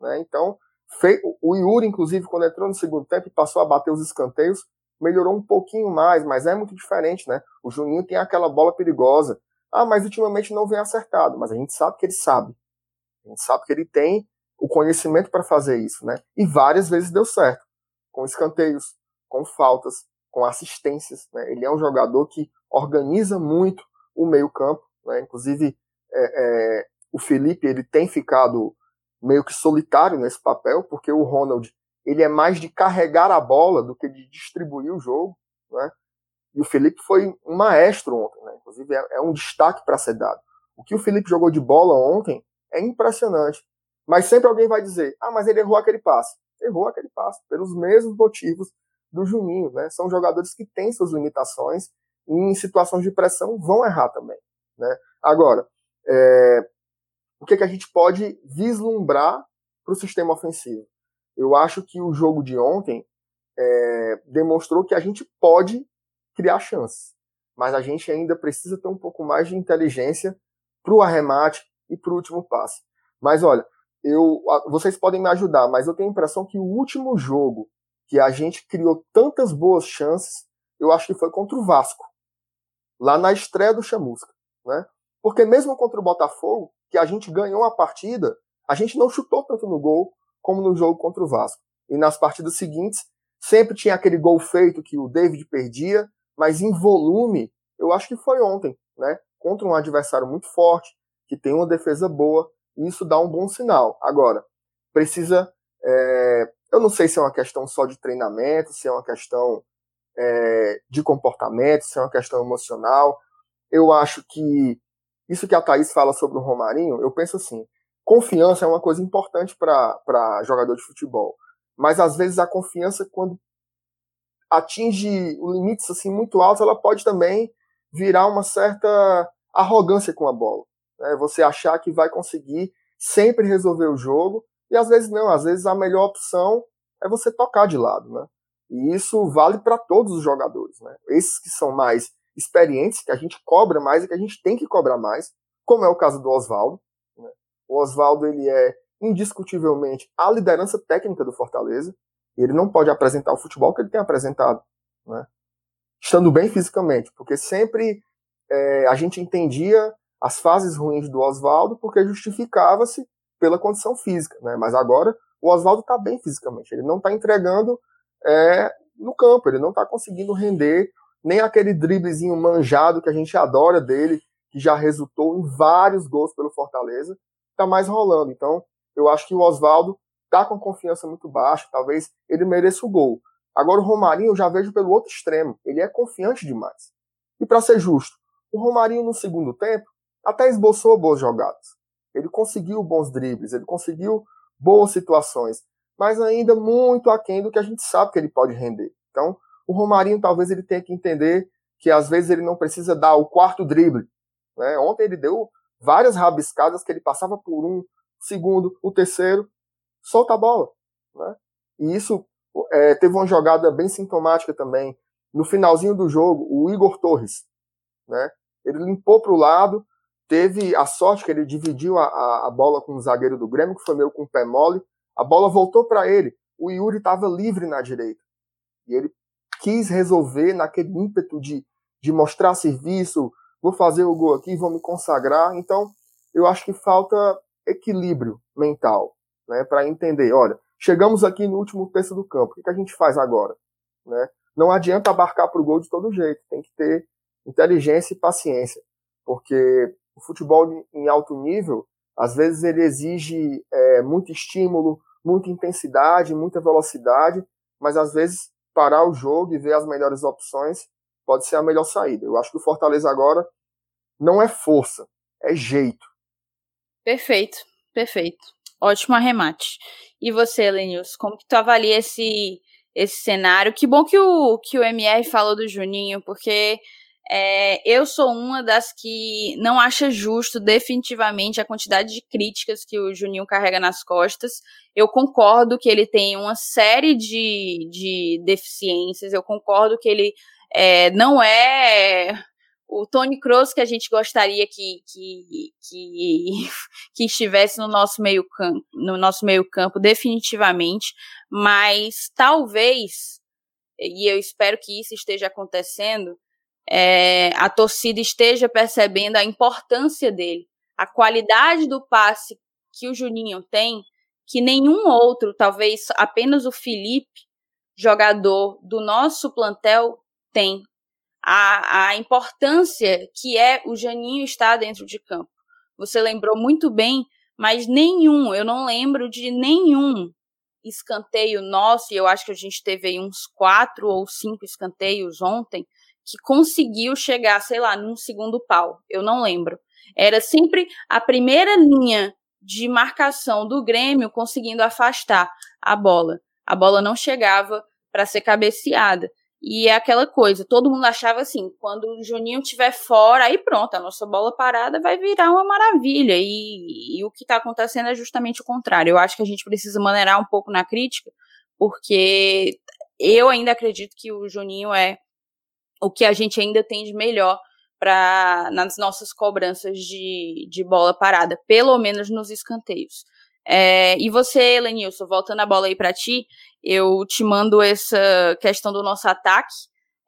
Né? Então, fei... o Yuri, inclusive, quando entrou no segundo tempo e passou a bater os escanteios, melhorou um pouquinho mais, mas é muito diferente, né? O Juninho tem aquela bola perigosa. Ah, mas ultimamente não vem acertado. Mas a gente sabe que ele sabe. A gente sabe que ele tem o conhecimento para fazer isso, né? E várias vezes deu certo. Com escanteios, com faltas, com assistências. Né? Ele é um jogador que organiza muito o meio-campo. Né? Inclusive, é, é, o Felipe ele tem ficado meio que solitário nesse papel, porque o Ronald ele é mais de carregar a bola do que de distribuir o jogo. Né? E o Felipe foi um maestro ontem. Né? Inclusive, é, é um destaque para ser dado. O que o Felipe jogou de bola ontem é impressionante. Mas sempre alguém vai dizer: ah, mas ele errou aquele passe. Errou aquele passe, pelos mesmos motivos do Juninho, né? São jogadores que têm suas limitações e em situações de pressão vão errar também, né? Agora, é, o que, que a gente pode vislumbrar para o sistema ofensivo? Eu acho que o jogo de ontem é, demonstrou que a gente pode criar chances, mas a gente ainda precisa ter um pouco mais de inteligência para o arremate e para o último passe. Mas olha, eu, vocês podem me ajudar, mas eu tenho a impressão que o último jogo que a gente criou tantas boas chances, eu acho que foi contra o Vasco, lá na estreia do Chamusca, né? Porque mesmo contra o Botafogo, que a gente ganhou a partida, a gente não chutou tanto no gol como no jogo contra o Vasco. E nas partidas seguintes, sempre tinha aquele gol feito que o David perdia, mas em volume, eu acho que foi ontem, né? Contra um adversário muito forte, que tem uma defesa boa, e isso dá um bom sinal. Agora, precisa é, eu não sei se é uma questão só de treinamento, se é uma questão é, de comportamento, se é uma questão emocional. Eu acho que isso que a Thaís fala sobre o Romarinho, eu penso assim: confiança é uma coisa importante para jogador de futebol. Mas às vezes a confiança, quando atinge limites assim muito altos, ela pode também virar uma certa arrogância com a bola. Né? Você achar que vai conseguir sempre resolver o jogo e às vezes não, às vezes a melhor opção é você tocar de lado, né? E isso vale para todos os jogadores, né? Esses que são mais experientes, que a gente cobra mais e que a gente tem que cobrar mais, como é o caso do Oswaldo. Né? O Oswaldo ele é indiscutivelmente a liderança técnica do Fortaleza. Ele não pode apresentar o futebol que ele tem apresentado, né? Estando bem fisicamente, porque sempre é, a gente entendia as fases ruins do Oswaldo porque justificava-se pela condição física, né? Mas agora o Oswaldo está bem fisicamente, ele não está entregando é, no campo, ele não está conseguindo render nem aquele driblezinho manjado que a gente adora dele, que já resultou em vários gols pelo Fortaleza, está mais rolando. Então, eu acho que o Oswaldo está com confiança muito baixa, talvez ele mereça o gol. Agora o Romarinho eu já vejo pelo outro extremo, ele é confiante demais. E para ser justo, o Romarinho no segundo tempo até esboçou boas jogadas. Ele conseguiu bons dribles, ele conseguiu boas situações, mas ainda muito aquém do que a gente sabe que ele pode render. Então, o Romarinho talvez ele tenha que entender que às vezes ele não precisa dar o quarto drible. Né? Ontem ele deu várias rabiscadas que ele passava por um segundo, o terceiro, solta a bola. Né? E isso é, teve uma jogada bem sintomática também. No finalzinho do jogo, o Igor Torres, né? ele limpou para o lado, teve a sorte que ele dividiu a, a, a bola com o zagueiro do Grêmio, que foi meio com o pé mole. A bola voltou para ele. O Yuri estava livre na direita. E ele quis resolver naquele ímpeto de, de mostrar serviço, vou fazer o gol aqui, vou me consagrar. Então, eu acho que falta equilíbrio mental, né, para entender, olha, chegamos aqui no último terço do campo, o que, a gente faz agora? Né? Não adianta abarcar para o gol de todo jeito, tem que ter inteligência e paciência, porque o futebol em alto nível, Às vezes ele exige é, muito estímulo, muita intensidade, muita velocidade, mas às vezes parar o jogo e ver as melhores opções pode ser a melhor saída. Eu acho que o Fortaleza agora não é força, é jeito. Perfeito, perfeito. Ótimo arremate. E você, Lenils, como que tu avalia esse, esse cenário? Que bom que o, que o MR falou do Juninho, porque é, eu sou uma das que não acha justo definitivamente a quantidade de críticas que o Juninho carrega nas costas. Eu concordo que ele tem uma série de, de deficiências, eu concordo que ele é, não é o Tony Kroos que a gente gostaria que, que, que, que estivesse no nosso meio campo, no nosso meio campo definitivamente, mas talvez e eu espero que isso esteja acontecendo é, a torcida esteja percebendo a importância dele, a qualidade do passe que o Juninho tem, que nenhum outro, talvez apenas o Felipe, jogador do nosso plantel, tem. A, a importância que é o Janinho estar dentro de campo. Você lembrou muito bem, mas nenhum, eu não lembro de nenhum escanteio nosso, e eu acho que a gente teve aí uns quatro ou cinco escanteios ontem, que conseguiu chegar, sei lá, num segundo pau. Eu não lembro. Era sempre a primeira linha de marcação do Grêmio conseguindo afastar a bola. A bola não chegava para ser cabeceada. E é aquela coisa, todo mundo achava assim, quando o Juninho estiver fora, aí pronto, a nossa bola parada vai virar uma maravilha. E, e o que está acontecendo é justamente o contrário. Eu acho que a gente precisa maneirar um pouco na crítica, porque eu ainda acredito que o Juninho é o que a gente ainda tem de melhor para nas nossas cobranças de, de bola parada, pelo menos nos escanteios. É, e você, Lenilson, voltando a bola aí para ti, eu te mando essa questão do nosso ataque.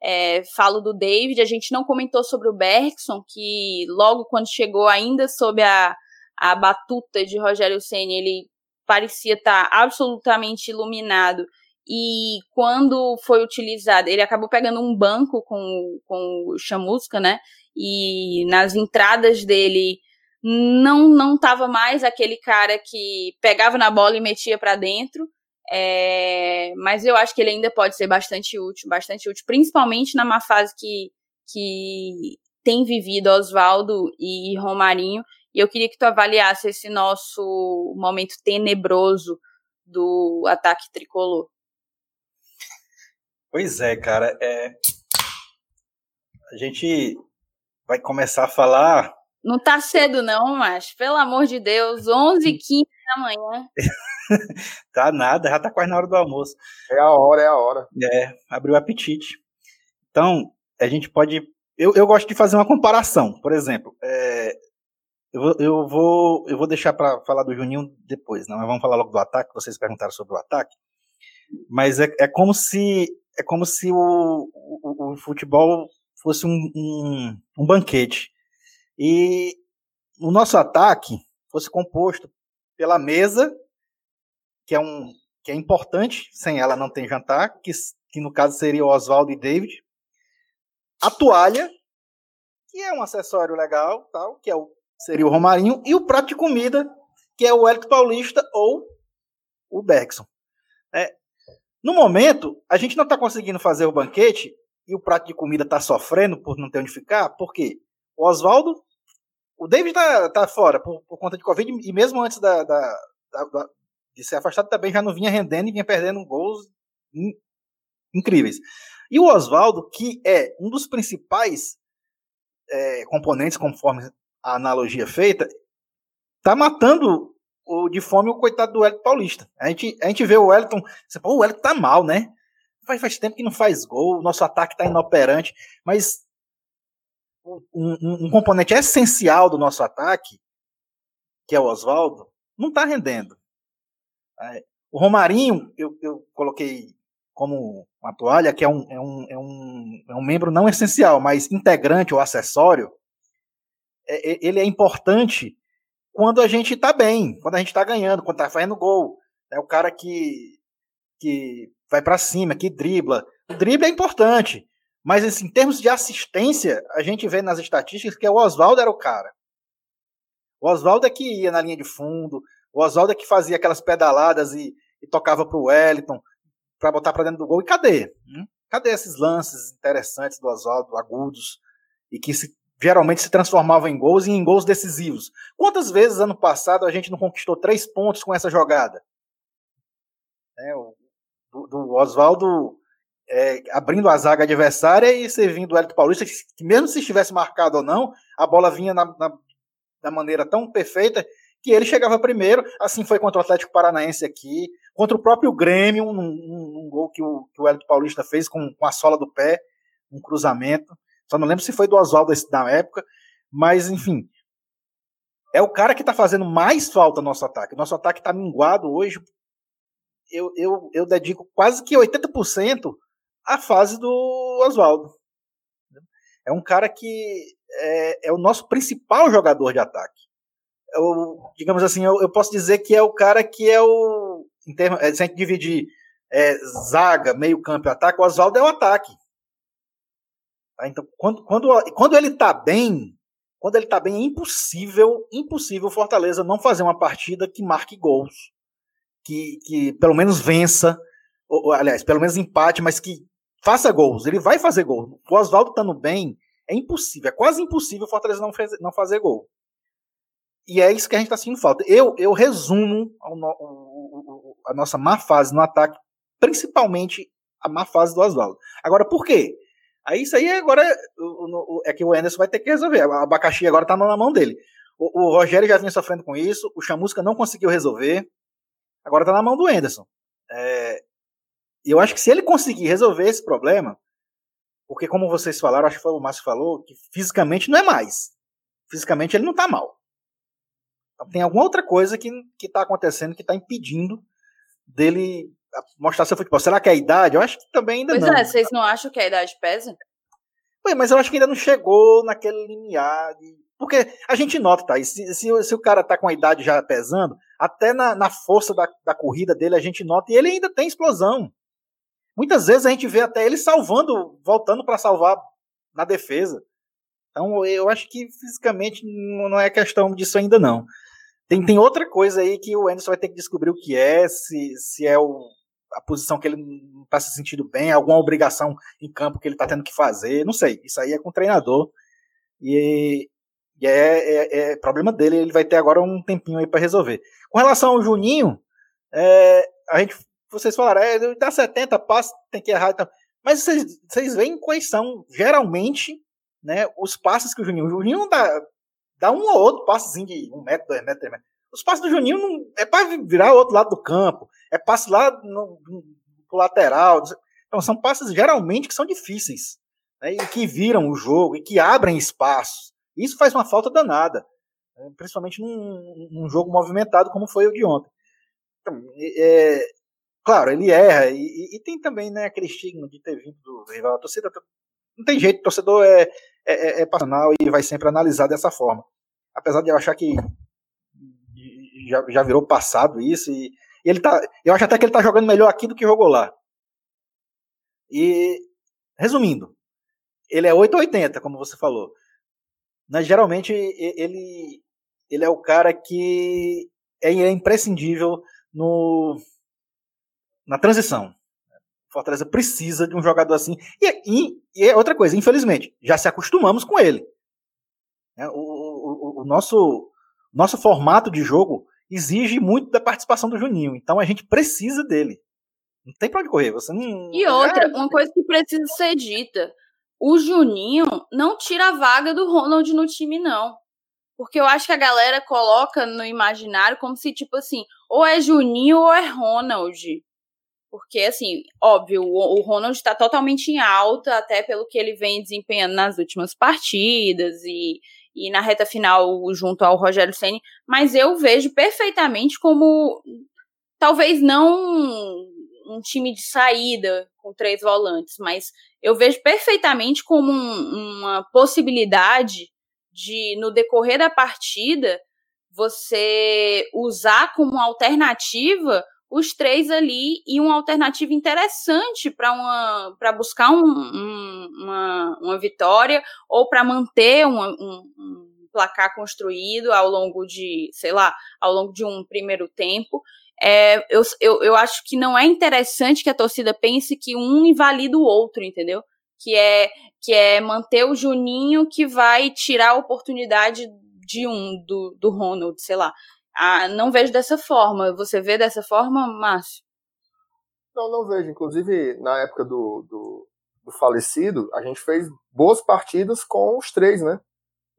É, falo do David, a gente não comentou sobre o Bergson, que logo quando chegou, ainda sob a, a batuta de Rogério Senna, ele parecia estar absolutamente iluminado e quando foi utilizado, ele acabou pegando um banco com, com o chamusca, né? E nas entradas dele não não estava mais aquele cara que pegava na bola e metia para dentro. É, mas eu acho que ele ainda pode ser bastante útil, bastante útil, principalmente na má fase que, que tem vivido Oswaldo e Romarinho. E eu queria que tu avaliasse esse nosso momento tenebroso do ataque tricolor. Pois é, cara. É... A gente vai começar a falar. Não tá cedo, não, mas pelo amor de Deus, 11h15 da manhã. tá nada, já tá quase na hora do almoço. É a hora, é a hora. É, abriu o apetite. Então, a gente pode. Eu, eu gosto de fazer uma comparação. Por exemplo, é... eu, eu, vou, eu vou deixar para falar do Juninho depois, não? Mas vamos falar logo do ataque. Vocês perguntaram sobre o ataque. Mas é, é como se é como se o, o, o futebol fosse um, um, um, banquete. E o nosso ataque fosse composto pela mesa, que é, um, que é importante, sem ela não tem jantar, que, que no caso seria o Oswaldo e David. A toalha, que é um acessório legal, tal, que é o, seria o Romarinho, e o prato de comida, que é o Hélio Paulista ou o Bergson. É, no momento, a gente não está conseguindo fazer o banquete e o prato de comida está sofrendo por não ter onde ficar, porque o Oswaldo, o David está tá fora por, por, conta de Covid e mesmo antes da, da, da, de ser afastado também já não vinha rendendo e vinha perdendo gols in, incríveis. E o Oswaldo, que é um dos principais é, componentes, conforme a analogia feita, está matando o, de fome o coitado do Wellington Paulista. A gente, a gente vê o Wellington, você fala, o Wellington tá mal, né? Faz, faz tempo que não faz gol, o nosso ataque tá inoperante, mas um, um, componente essencial do nosso ataque, que é o Oswaldo, não tá rendendo. É, o Romarinho, eu, eu coloquei como uma toalha, que é um, é, um, é, um, é um membro não essencial, mas integrante ou acessório, é, é ele é importante quando a gente está bem, quando a gente está ganhando, quando está fazendo gol. É o cara que, que vai para cima, que dribla. O drible é importante, mas assim, em termos de assistência, a gente vê nas estatísticas que o Oswaldo era o cara. O Oswaldo é que ia na linha de fundo, o Oswaldo é que fazia aquelas pedaladas e, e tocava para o Wellington para botar para dentro do gol. E cadê? Hum? Cadê esses lances interessantes do Oswaldo, agudos, e que se, geralmente se transformavam em gols e em gols decisivos? Quantas vezes ano passado a gente não conquistou três pontos com essa jogada? É, o, do, do Oswaldo é, abrindo a zaga adversária e servindo o Hélito Paulista, que mesmo se estivesse marcado ou não, a bola vinha na, na, da maneira tão perfeita que ele chegava primeiro. Assim foi contra o Atlético Paranaense aqui, contra o próprio Grêmio, um, um, um gol que o, que o Hélito Paulista fez com, com a sola do pé, um cruzamento. Só não lembro se foi do Oswaldo na época, mas enfim. É o cara que está fazendo mais falta no nosso ataque. Nosso ataque está minguado hoje. Eu, eu, eu dedico quase que 80% à fase do Oswaldo. É um cara que é, é o nosso principal jogador de ataque. Eu, digamos assim, eu, eu, posso dizer que é o cara que é o. Em termos, é, se a gente dividir é, zaga, meio campo e ataque, o Oswaldo é o ataque. Tá? Então, quando, quando, quando ele tá bem, quando ele tá bem, é impossível, impossível Fortaleza não fazer uma partida que marque gols. Que, que pelo menos vença, ou, aliás, pelo menos empate, mas que faça gols. Ele vai fazer gol. O Oswaldo estando bem, é impossível, é quase impossível o Fortaleza não, fez, não fazer gol. E é isso que a gente está sentindo falta. Eu, eu resumo a, a nossa má fase no ataque, principalmente a má fase do Oswaldo. Agora, por quê? Aí isso aí agora é que o Anderson vai ter que resolver. O abacaxi agora está na mão dele. O, o, Rogério já vinha sofrendo com isso, o Chamusca não conseguiu resolver, agora está na mão do Anderson. É, eu acho que se ele conseguir resolver esse problema, porque, como vocês falaram, acho que foi o Márcio falou, que fisicamente não é mais. Fisicamente ele não está mal. Então, tem alguma outra coisa que está acontecendo que está impedindo dele mostrar seu futebol. Será que é a idade? Eu acho que também ainda pois não. Pois é, vocês não acham que a idade pesa? Ué, mas eu acho que ainda não chegou naquele limiar. De... Porque a gente nota, tá? Se, se, se, o cara tá com a idade já pesando, até na, na força da, da corrida dele a gente nota, e ele ainda tem explosão. Muitas vezes a gente vê até ele salvando, voltando para salvar na defesa. Então eu acho que fisicamente não é questão disso ainda não. Tem, tem outra coisa aí que o Anderson vai ter que descobrir o que é, se, se é o, a posição que ele não está se sentindo bem, alguma obrigação em campo que ele está tendo que fazer, não sei. Isso aí é com o treinador. E, e é, é, é, problema dele, ele vai ter agora um tempinho aí para resolver. Com relação ao Juninho, é, a gente vocês falaram, é, dá 70 passos, tem que errar. Então. Mas vocês, vocês veem quais são, geralmente, né, os passes que o Juninho. O Juninho dá, dá um ou outro passezinho de um metro, dois metros, três metros. Os passes do Juninho não, é para virar o outro lado do campo, é passe lá no, no, lateral. Então, são passes geralmente que são difíceis, né, e que viram o jogo, e que abrem espaços. Isso faz uma falta danada, né, principalmente num, num jogo movimentado como foi o de ontem. Então, é, Claro, ele erra, e, e, tem também né, aquele estigma de ter vindo do rival. A torcida não tem jeito, o torcedor é, é, é, é passional e vai sempre analisar dessa forma. Apesar de eu achar que já, já virou passado isso, e, e, ele tá. Eu acho até que ele tá jogando melhor aqui do que jogou lá. E, resumindo, ele é 880, como você falou. Mas, geralmente, ele, ele é o cara que é, é imprescindível no na transição. Fortaleza precisa de um jogador assim. E, e, e é outra coisa, infelizmente, já se acostumamos com ele. É, o, o, o, nosso, nosso formato de jogo exige muito da participação do Juninho. Então a gente precisa dele. Não tem pra onde correr. Você não. E outra, uma coisa que precisa ser dita: o Juninho não tira a vaga do Ronald no time, não. Porque eu acho que a galera coloca no imaginário como se, tipo assim, ou é Juninho ou é Ronald. Porque, assim, óbvio, o, Ronald está totalmente em alta, até pelo que ele vem desempenhando nas últimas partidas e, e na reta final junto ao Rogério Senni, mas eu vejo perfeitamente como talvez não um time de saída com três volantes, mas eu vejo perfeitamente como um, uma possibilidade de, no decorrer da partida, você usar como alternativa os três ali e uma alternativa interessante para uma para buscar um, um, uma, uma vitória ou para manter um, um, placar construído ao longo de, sei lá, ao longo de um primeiro tempo. É, eu, eu, eu acho que não é interessante que a torcida pense que um invalida o outro, entendeu? Que é, que é manter o Juninho que vai tirar a oportunidade de um, do, do Ronald, sei lá. Ah, não vejo dessa forma. Você vê dessa forma, Márcio? Não, não vejo. Inclusive, na época do, do, do falecido, a gente fez boas partidas com os três, né?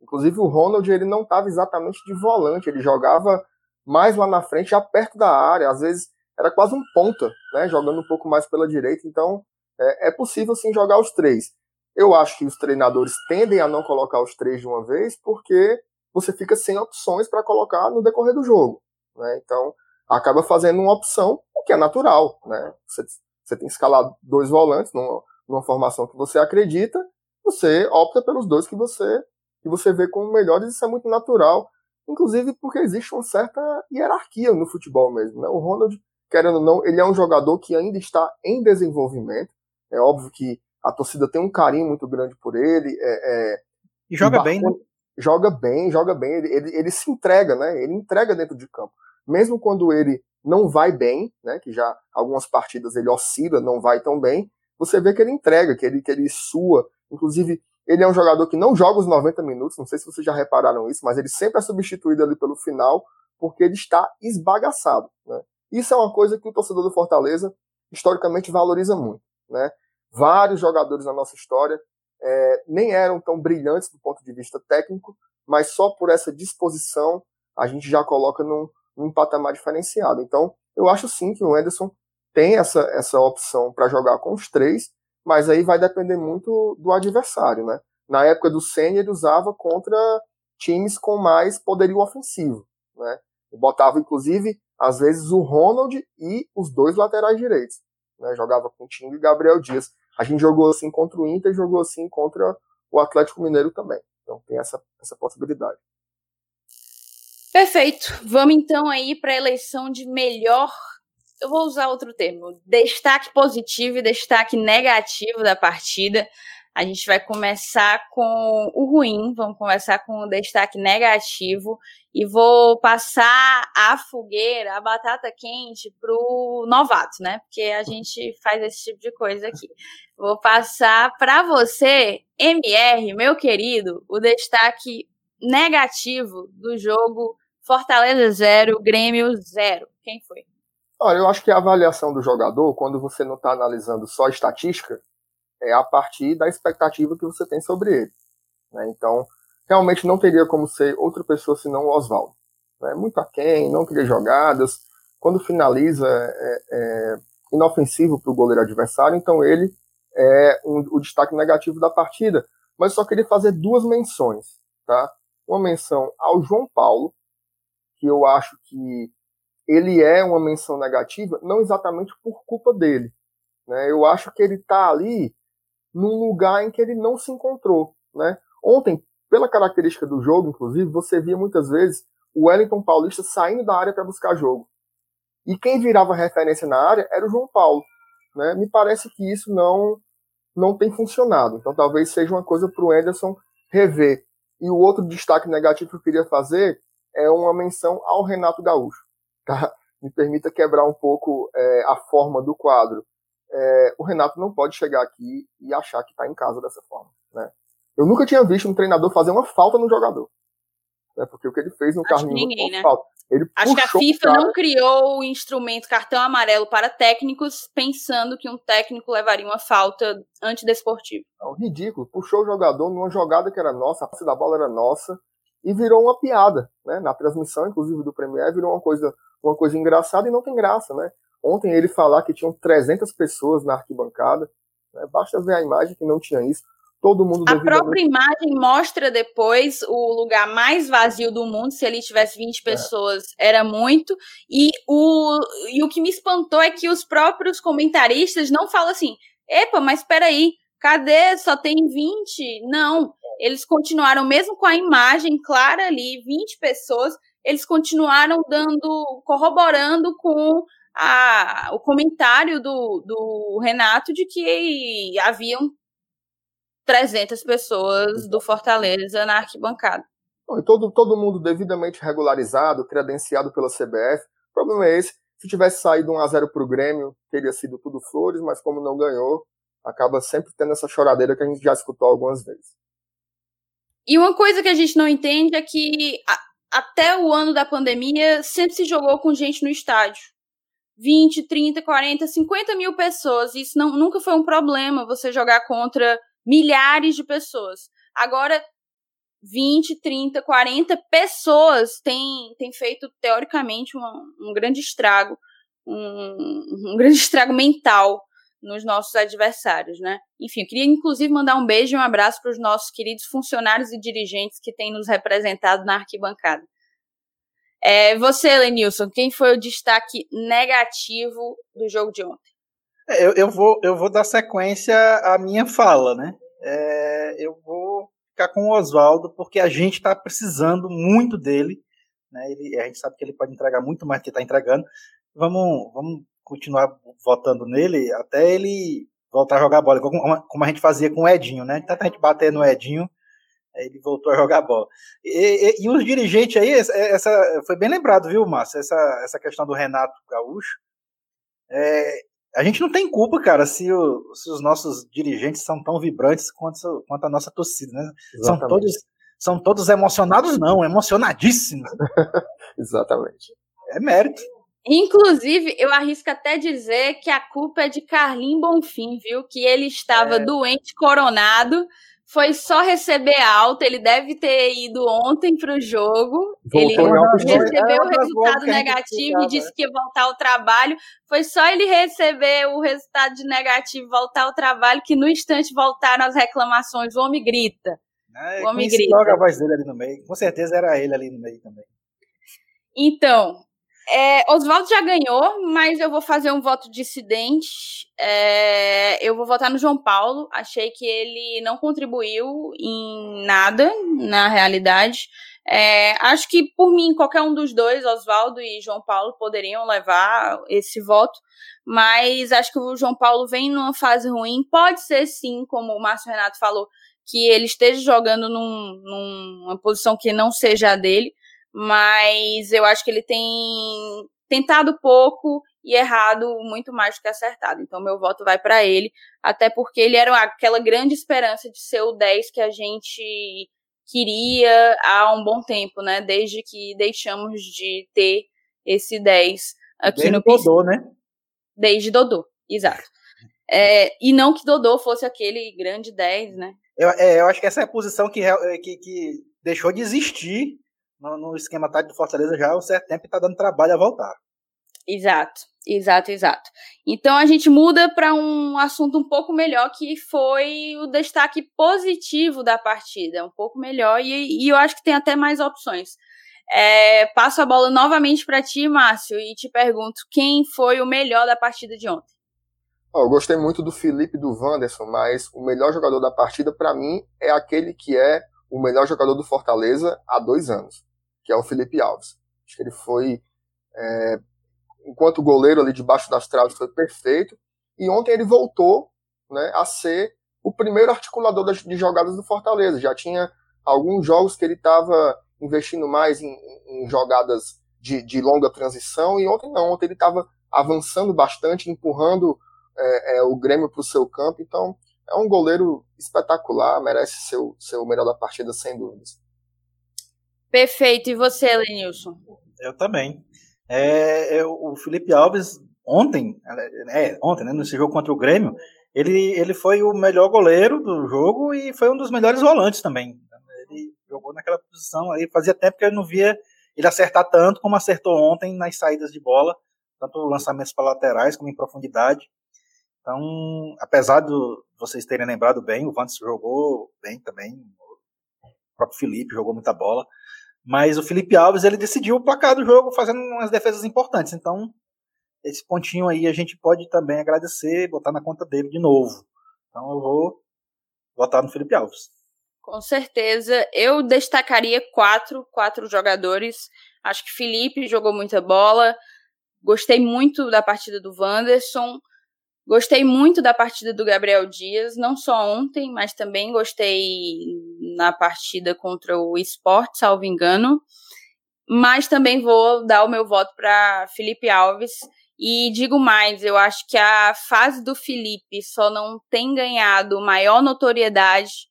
Inclusive, o Ronald ele não estava exatamente de volante, ele jogava mais lá na frente, já perto da área. Às vezes era quase um ponta, né? Jogando um pouco mais pela direita. Então, é, é possível sim jogar os três. Eu acho que os treinadores tendem a não colocar os três de uma vez, porque você fica sem opções para colocar no decorrer do jogo. Né? Então, acaba fazendo uma opção, o que é natural. Né? Você, você tem que escalar dois volantes numa, numa, formação que você acredita, você opta pelos dois que você, que você vê como melhores, isso é muito natural. Inclusive porque existe uma certa hierarquia no futebol mesmo. Né? O Ronald, querendo ou não, ele é um jogador que ainda está em desenvolvimento. É óbvio que a torcida tem um carinho muito grande por ele. É, é, e joga bem, né? Joga bem, joga bem, ele, ele, ele, se entrega, né? Ele entrega dentro de campo. Mesmo quando ele não vai bem, né? Que já algumas partidas ele oscila, não vai tão bem, você vê que ele entrega, que ele, que ele sua. Inclusive, ele é um jogador que não joga os 90 minutos, não sei se vocês já repararam isso, mas ele sempre é substituído ali pelo final, porque ele está esbagaçado, né? Isso é uma coisa que o torcedor do Fortaleza historicamente valoriza muito, né? Vários jogadores na nossa história é, nem eram tão brilhantes do ponto de vista técnico, mas só por essa disposição a gente já coloca num, num patamar diferenciado. Então, eu acho sim que o Anderson tem essa, essa opção para jogar com os três, mas aí vai depender muito do adversário, né? Na época do Senna, ele usava contra times com mais poderio ofensivo, né? Botava, inclusive, às vezes o Ronald e os dois laterais direitos. Né? Jogava com o Tinga e Gabriel Dias. A gente jogou assim contra o Inter, jogou assim contra o Atlético Mineiro também. Então tem essa, essa possibilidade. Perfeito. Vamos então aí para a eleição de melhor. Eu vou usar outro termo: destaque positivo e destaque negativo da partida. A gente vai começar com o ruim, vamos começar com o destaque negativo e vou passar a fogueira, a batata quente pro novato, né? Porque a gente faz esse tipo de coisa aqui. Vou passar para você, MR, meu querido, o destaque negativo do jogo Fortaleza 0, Grêmio 0. Quem foi? Olha, eu acho que a avaliação do jogador, quando você não está analisando só estatística, é a partir da expectativa que você tem sobre ele. Né? Então, realmente não teria como ser outra pessoa senão o Oswaldo. Né? Muito aquém, não queria jogadas. Quando finaliza, é, é inofensivo para o goleiro adversário, então ele é um, o destaque negativo da partida. Mas só queria fazer duas menções. Tá? Uma menção ao João Paulo, que eu acho que ele é uma menção negativa, não exatamente por culpa dele. Né? Eu acho que ele está ali num lugar em que ele não se encontrou. Né? Ontem, pela característica do jogo, inclusive, você via muitas vezes o Wellington Paulista saindo da área para buscar jogo. E quem virava referência na área era o João Paulo. Né? Me parece que isso não, não tem funcionado. Então talvez seja uma coisa para o Anderson rever. E o outro destaque negativo que eu queria fazer é uma menção ao Renato Gaúcho. Tá? Me permita quebrar um pouco é, a forma do quadro é, o Renato não pode chegar aqui e achar que está em casa dessa forma. Né? Eu nunca tinha visto um treinador fazer uma falta no jogador. Né? Porque o que ele fez no Acho Carlinhos ninguém, né? falta. Ele Acho que a FIFA não criou o instrumento cartão amarelo para técnicos pensando que um técnico levaria uma falta antidesportiva. Não, ridículo. Puxou o jogador numa jogada que era nossa, a posse da bola era nossa, e virou uma piada. Né? Na transmissão, inclusive, do Premier, virou uma coisa, uma coisa engraçada e não tem graça. Né? Ontem ele falar que tinham 300 pessoas na arquibancada, né? basta ver a imagem que não tinha isso. Todo mundo. A própria imagem mostra depois o lugar mais vazio do mundo. Se ali tivesse 20 é. pessoas, é. era muito. E o, e o que me espantou é que os próprios comentaristas não falam assim: epa, mas peraí, cadê? Só tem 20? Não. Eles continuaram, mesmo com a imagem clara ali, 20 pessoas, eles continuaram dando, corroborando com a, o comentário do, do Renato de que haviam 300 pessoas do Fortaleza na arquibancada. Bom, todo, todo mundo devidamente regularizado, credenciado pela CBF. O problema é esse. Se tivesse saído 1 a 0 para o Grêmio, teria sido tudo flores, mas como não ganhou, acaba sempre tendo essa choradeira que a gente já escutou algumas vezes. E uma coisa que a gente não entende é que a, até o ano da pandemia sempre se jogou com gente no estádio. 20, 30, 40, 50 mil pessoas. Isso não, nunca foi um problema você jogar contra milhares de pessoas. Agora, 20, 30, 40 pessoas têm, têm feito, teoricamente, um, um grande estrago, um, um grande estrago mental nos nossos adversários, né? Enfim, eu queria inclusive mandar um beijo e um abraço para os nossos queridos funcionários e dirigentes que têm nos representado na arquibancada. É, você, Lenilson, quem foi o destaque negativo do jogo de ontem? É, eu, eu, vou, eu vou dar sequência à minha fala, né? É, eu vou ficar com o Oswaldo, porque a gente está precisando muito dele. Né? Ele, a gente sabe que ele pode entregar muito mais do que está entregando. Vamos, vamos continuar votando nele até ele voltar a jogar bola, como, como a gente fazia com o Edinho, né? Tanta gente bater no Edinho, ele voltou a jogar bola. E, e, e, os dirigentes aí, essa, foi bem lembrado, viu, Márcio? Essa, essa questão do Renato Gaúcho. É, a gente não tem culpa, cara, se, o, se, os nossos dirigentes são tão vibrantes quanto, quanto a nossa torcida, né? São todos, são todos emocionados, não, emocionadíssimos. Exatamente. É mérito. Inclusive, eu arrisco até dizer que a culpa é de Carlinhos Bonfim, viu? Que ele estava é. doente, coronado, foi só receber alta. Ele deve ter ido ontem para o jogo. Voltou ele recebeu o resultado negativo e disse que ia voltar ao trabalho. Foi só ele receber o resultado de negativo e voltar ao trabalho que no instante voltaram as reclamações. O homem grita. É, o homem grita. Logo a voz dele ali no meio. Com certeza era ele ali no meio também. Então, é, Oswaldo já ganhou, mas eu vou fazer um voto dissidente. É, eu vou votar no João Paulo. Achei que ele não contribuiu em nada, na realidade. É, acho que, por mim, qualquer um dos dois, Oswaldo e João Paulo, poderiam levar esse voto. Mas acho que o João Paulo vem numa fase ruim. Pode ser, sim, como o Márcio Renato falou, que ele esteja jogando num, numa posição que não seja a dele mas eu acho que ele tem tentado pouco e errado muito mais do que acertado. Então meu voto vai para ele, até porque ele era aquela grande esperança de ser o 10 que a gente queria há um bom tempo, né? Desde que deixamos de ter esse 10 aqui Desde no Dodô, né? Desde Dodô, exato. É, e não que Dodô fosse aquele grande 10, né? Eu, é, eu acho que essa é a posição que, que, que deixou de existir no, no esquema tático do Fortaleza já há um certo tempo e está dando trabalho a voltar. Exato, exato, exato. Então a gente muda para um assunto um pouco melhor, que foi o destaque positivo da partida, um pouco melhor, e, e eu acho que tem até mais opções. É, passo a bola novamente para ti, Márcio, e te pergunto quem foi o melhor da partida de ontem. Oh, eu gostei muito do Felipe e do Wanderson, mas o melhor jogador da partida, para mim, é aquele que é o melhor jogador do Fortaleza há dois anos que é o Felipe Alves. Acho que ele foi, é, enquanto goleiro ali debaixo das traves, foi perfeito. E ontem ele voltou né, a ser o primeiro articulador das, de jogadas do Fortaleza. Já tinha alguns jogos que ele estava investindo mais em, em jogadas de, de, longa transição, e ontem não, ontem ele estava avançando bastante, empurrando é, é, o Grêmio para o seu campo. Então, é um goleiro espetacular, merece ser o, melhor da partida, sem dúvidas. Perfeito. E você, Lenilson? Eu também. É, eu, o Felipe Alves, ontem, é, ontem, né, nesse jogo contra o Grêmio, ele, ele foi o melhor goleiro do jogo e foi um dos melhores volantes também. Ele jogou naquela posição aí, fazia tempo que eu não via ele acertar tanto como acertou ontem nas saídas de bola, tanto lançamentos para laterais como em profundidade. Então, apesar de vocês terem lembrado bem, o Vantes jogou bem também, próprio Felipe jogou muita bola. Mas o Felipe Alves ele decidiu o placar do jogo fazendo umas defesas importantes. Então, esse pontinho aí a gente pode também agradecer, botar na conta dele de novo. Então eu vou votar no Felipe Alves. Com certeza. Eu destacaria quatro, quatro jogadores. Acho que Felipe jogou muita bola. Gostei muito da partida do Wanderson. Gostei muito da partida do Gabriel Dias, não só ontem, mas também gostei na partida contra o Sport, salvo engano. Mas também vou dar o meu voto para Felipe Alves. E digo mais, eu acho que a fase do Felipe só não tem ganhado maior notoriedade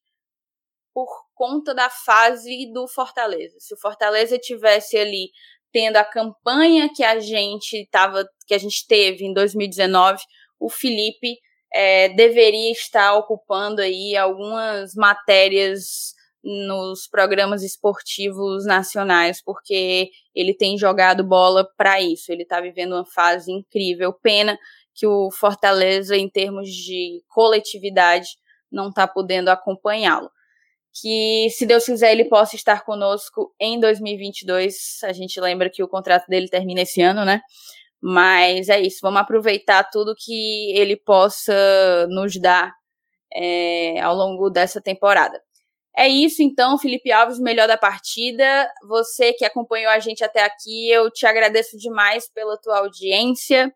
por conta da fase do Fortaleza. Se o Fortaleza tivesse ali tendo a campanha que a gente tava, que a gente teve em 2019, o Felipe é, deveria estar ocupando aí algumas matérias nos programas esportivos nacionais, porque ele tem jogado bola para isso. Ele está vivendo uma fase incrível. Pena que o Fortaleza, em termos de coletividade, não está podendo acompanhá-lo. Que, se Deus quiser, ele possa estar conosco em 2022. A gente lembra que o contrato dele termina esse ano, né? Mas é isso, vamos aproveitar tudo que ele possa nos dar é, ao longo dessa temporada. É isso, então, Felipe Alves, melhor da partida. Você que acompanhou a gente até aqui, eu te agradeço demais pela tua audiência.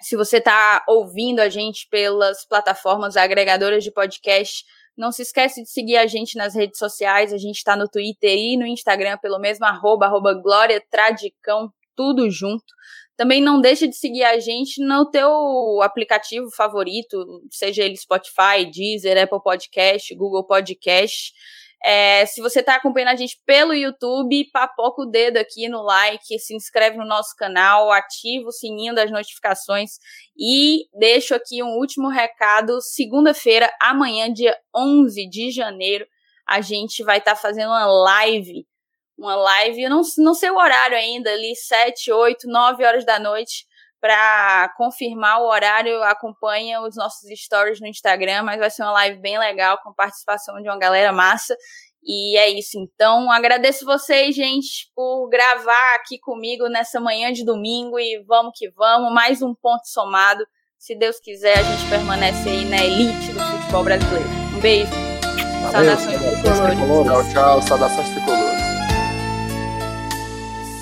Se você está ouvindo a gente pelas plataformas agregadoras de podcast, não se esquece de seguir a gente nas redes sociais. A gente está no Twitter e no Instagram pelo mesmo arroba, arroba Glória Tradicão, tudo junto. Também não deixe de seguir a gente no teu aplicativo favorito, seja ele Spotify, Deezer, Apple Podcast, Google Podcast. É, se você está acompanhando a gente pelo YouTube, papoca o dedo aqui no like, se inscreve no nosso canal, ativa o sininho das notificações e deixo aqui um último recado. Segunda-feira, amanhã, dia 11 de janeiro, a gente vai estar tá fazendo uma live uma live, eu não, não sei o horário ainda, ali 7, 8, 9 horas da noite. Para confirmar o horário, acompanha os nossos stories no Instagram, mas vai ser uma live bem legal, com participação de uma galera massa. E é isso. Então, agradeço vocês, gente, por gravar aqui comigo nessa manhã de domingo. E vamos que vamos. Mais um ponto somado. Se Deus quiser, a gente permanece aí na elite do futebol brasileiro. Um beijo. Valeu, saudações tricolores. Tchau, tchau. Saudações tricolores.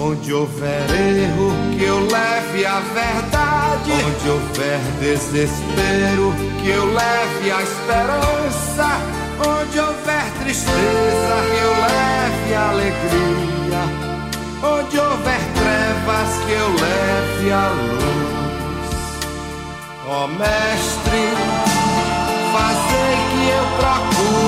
Onde houver erro, que eu leve a verdade. Onde houver desespero, que eu leve a esperança. Onde houver tristeza, que eu leve a alegria. Onde houver trevas, que eu leve a luz. Ó oh, Mestre, fazei que eu procure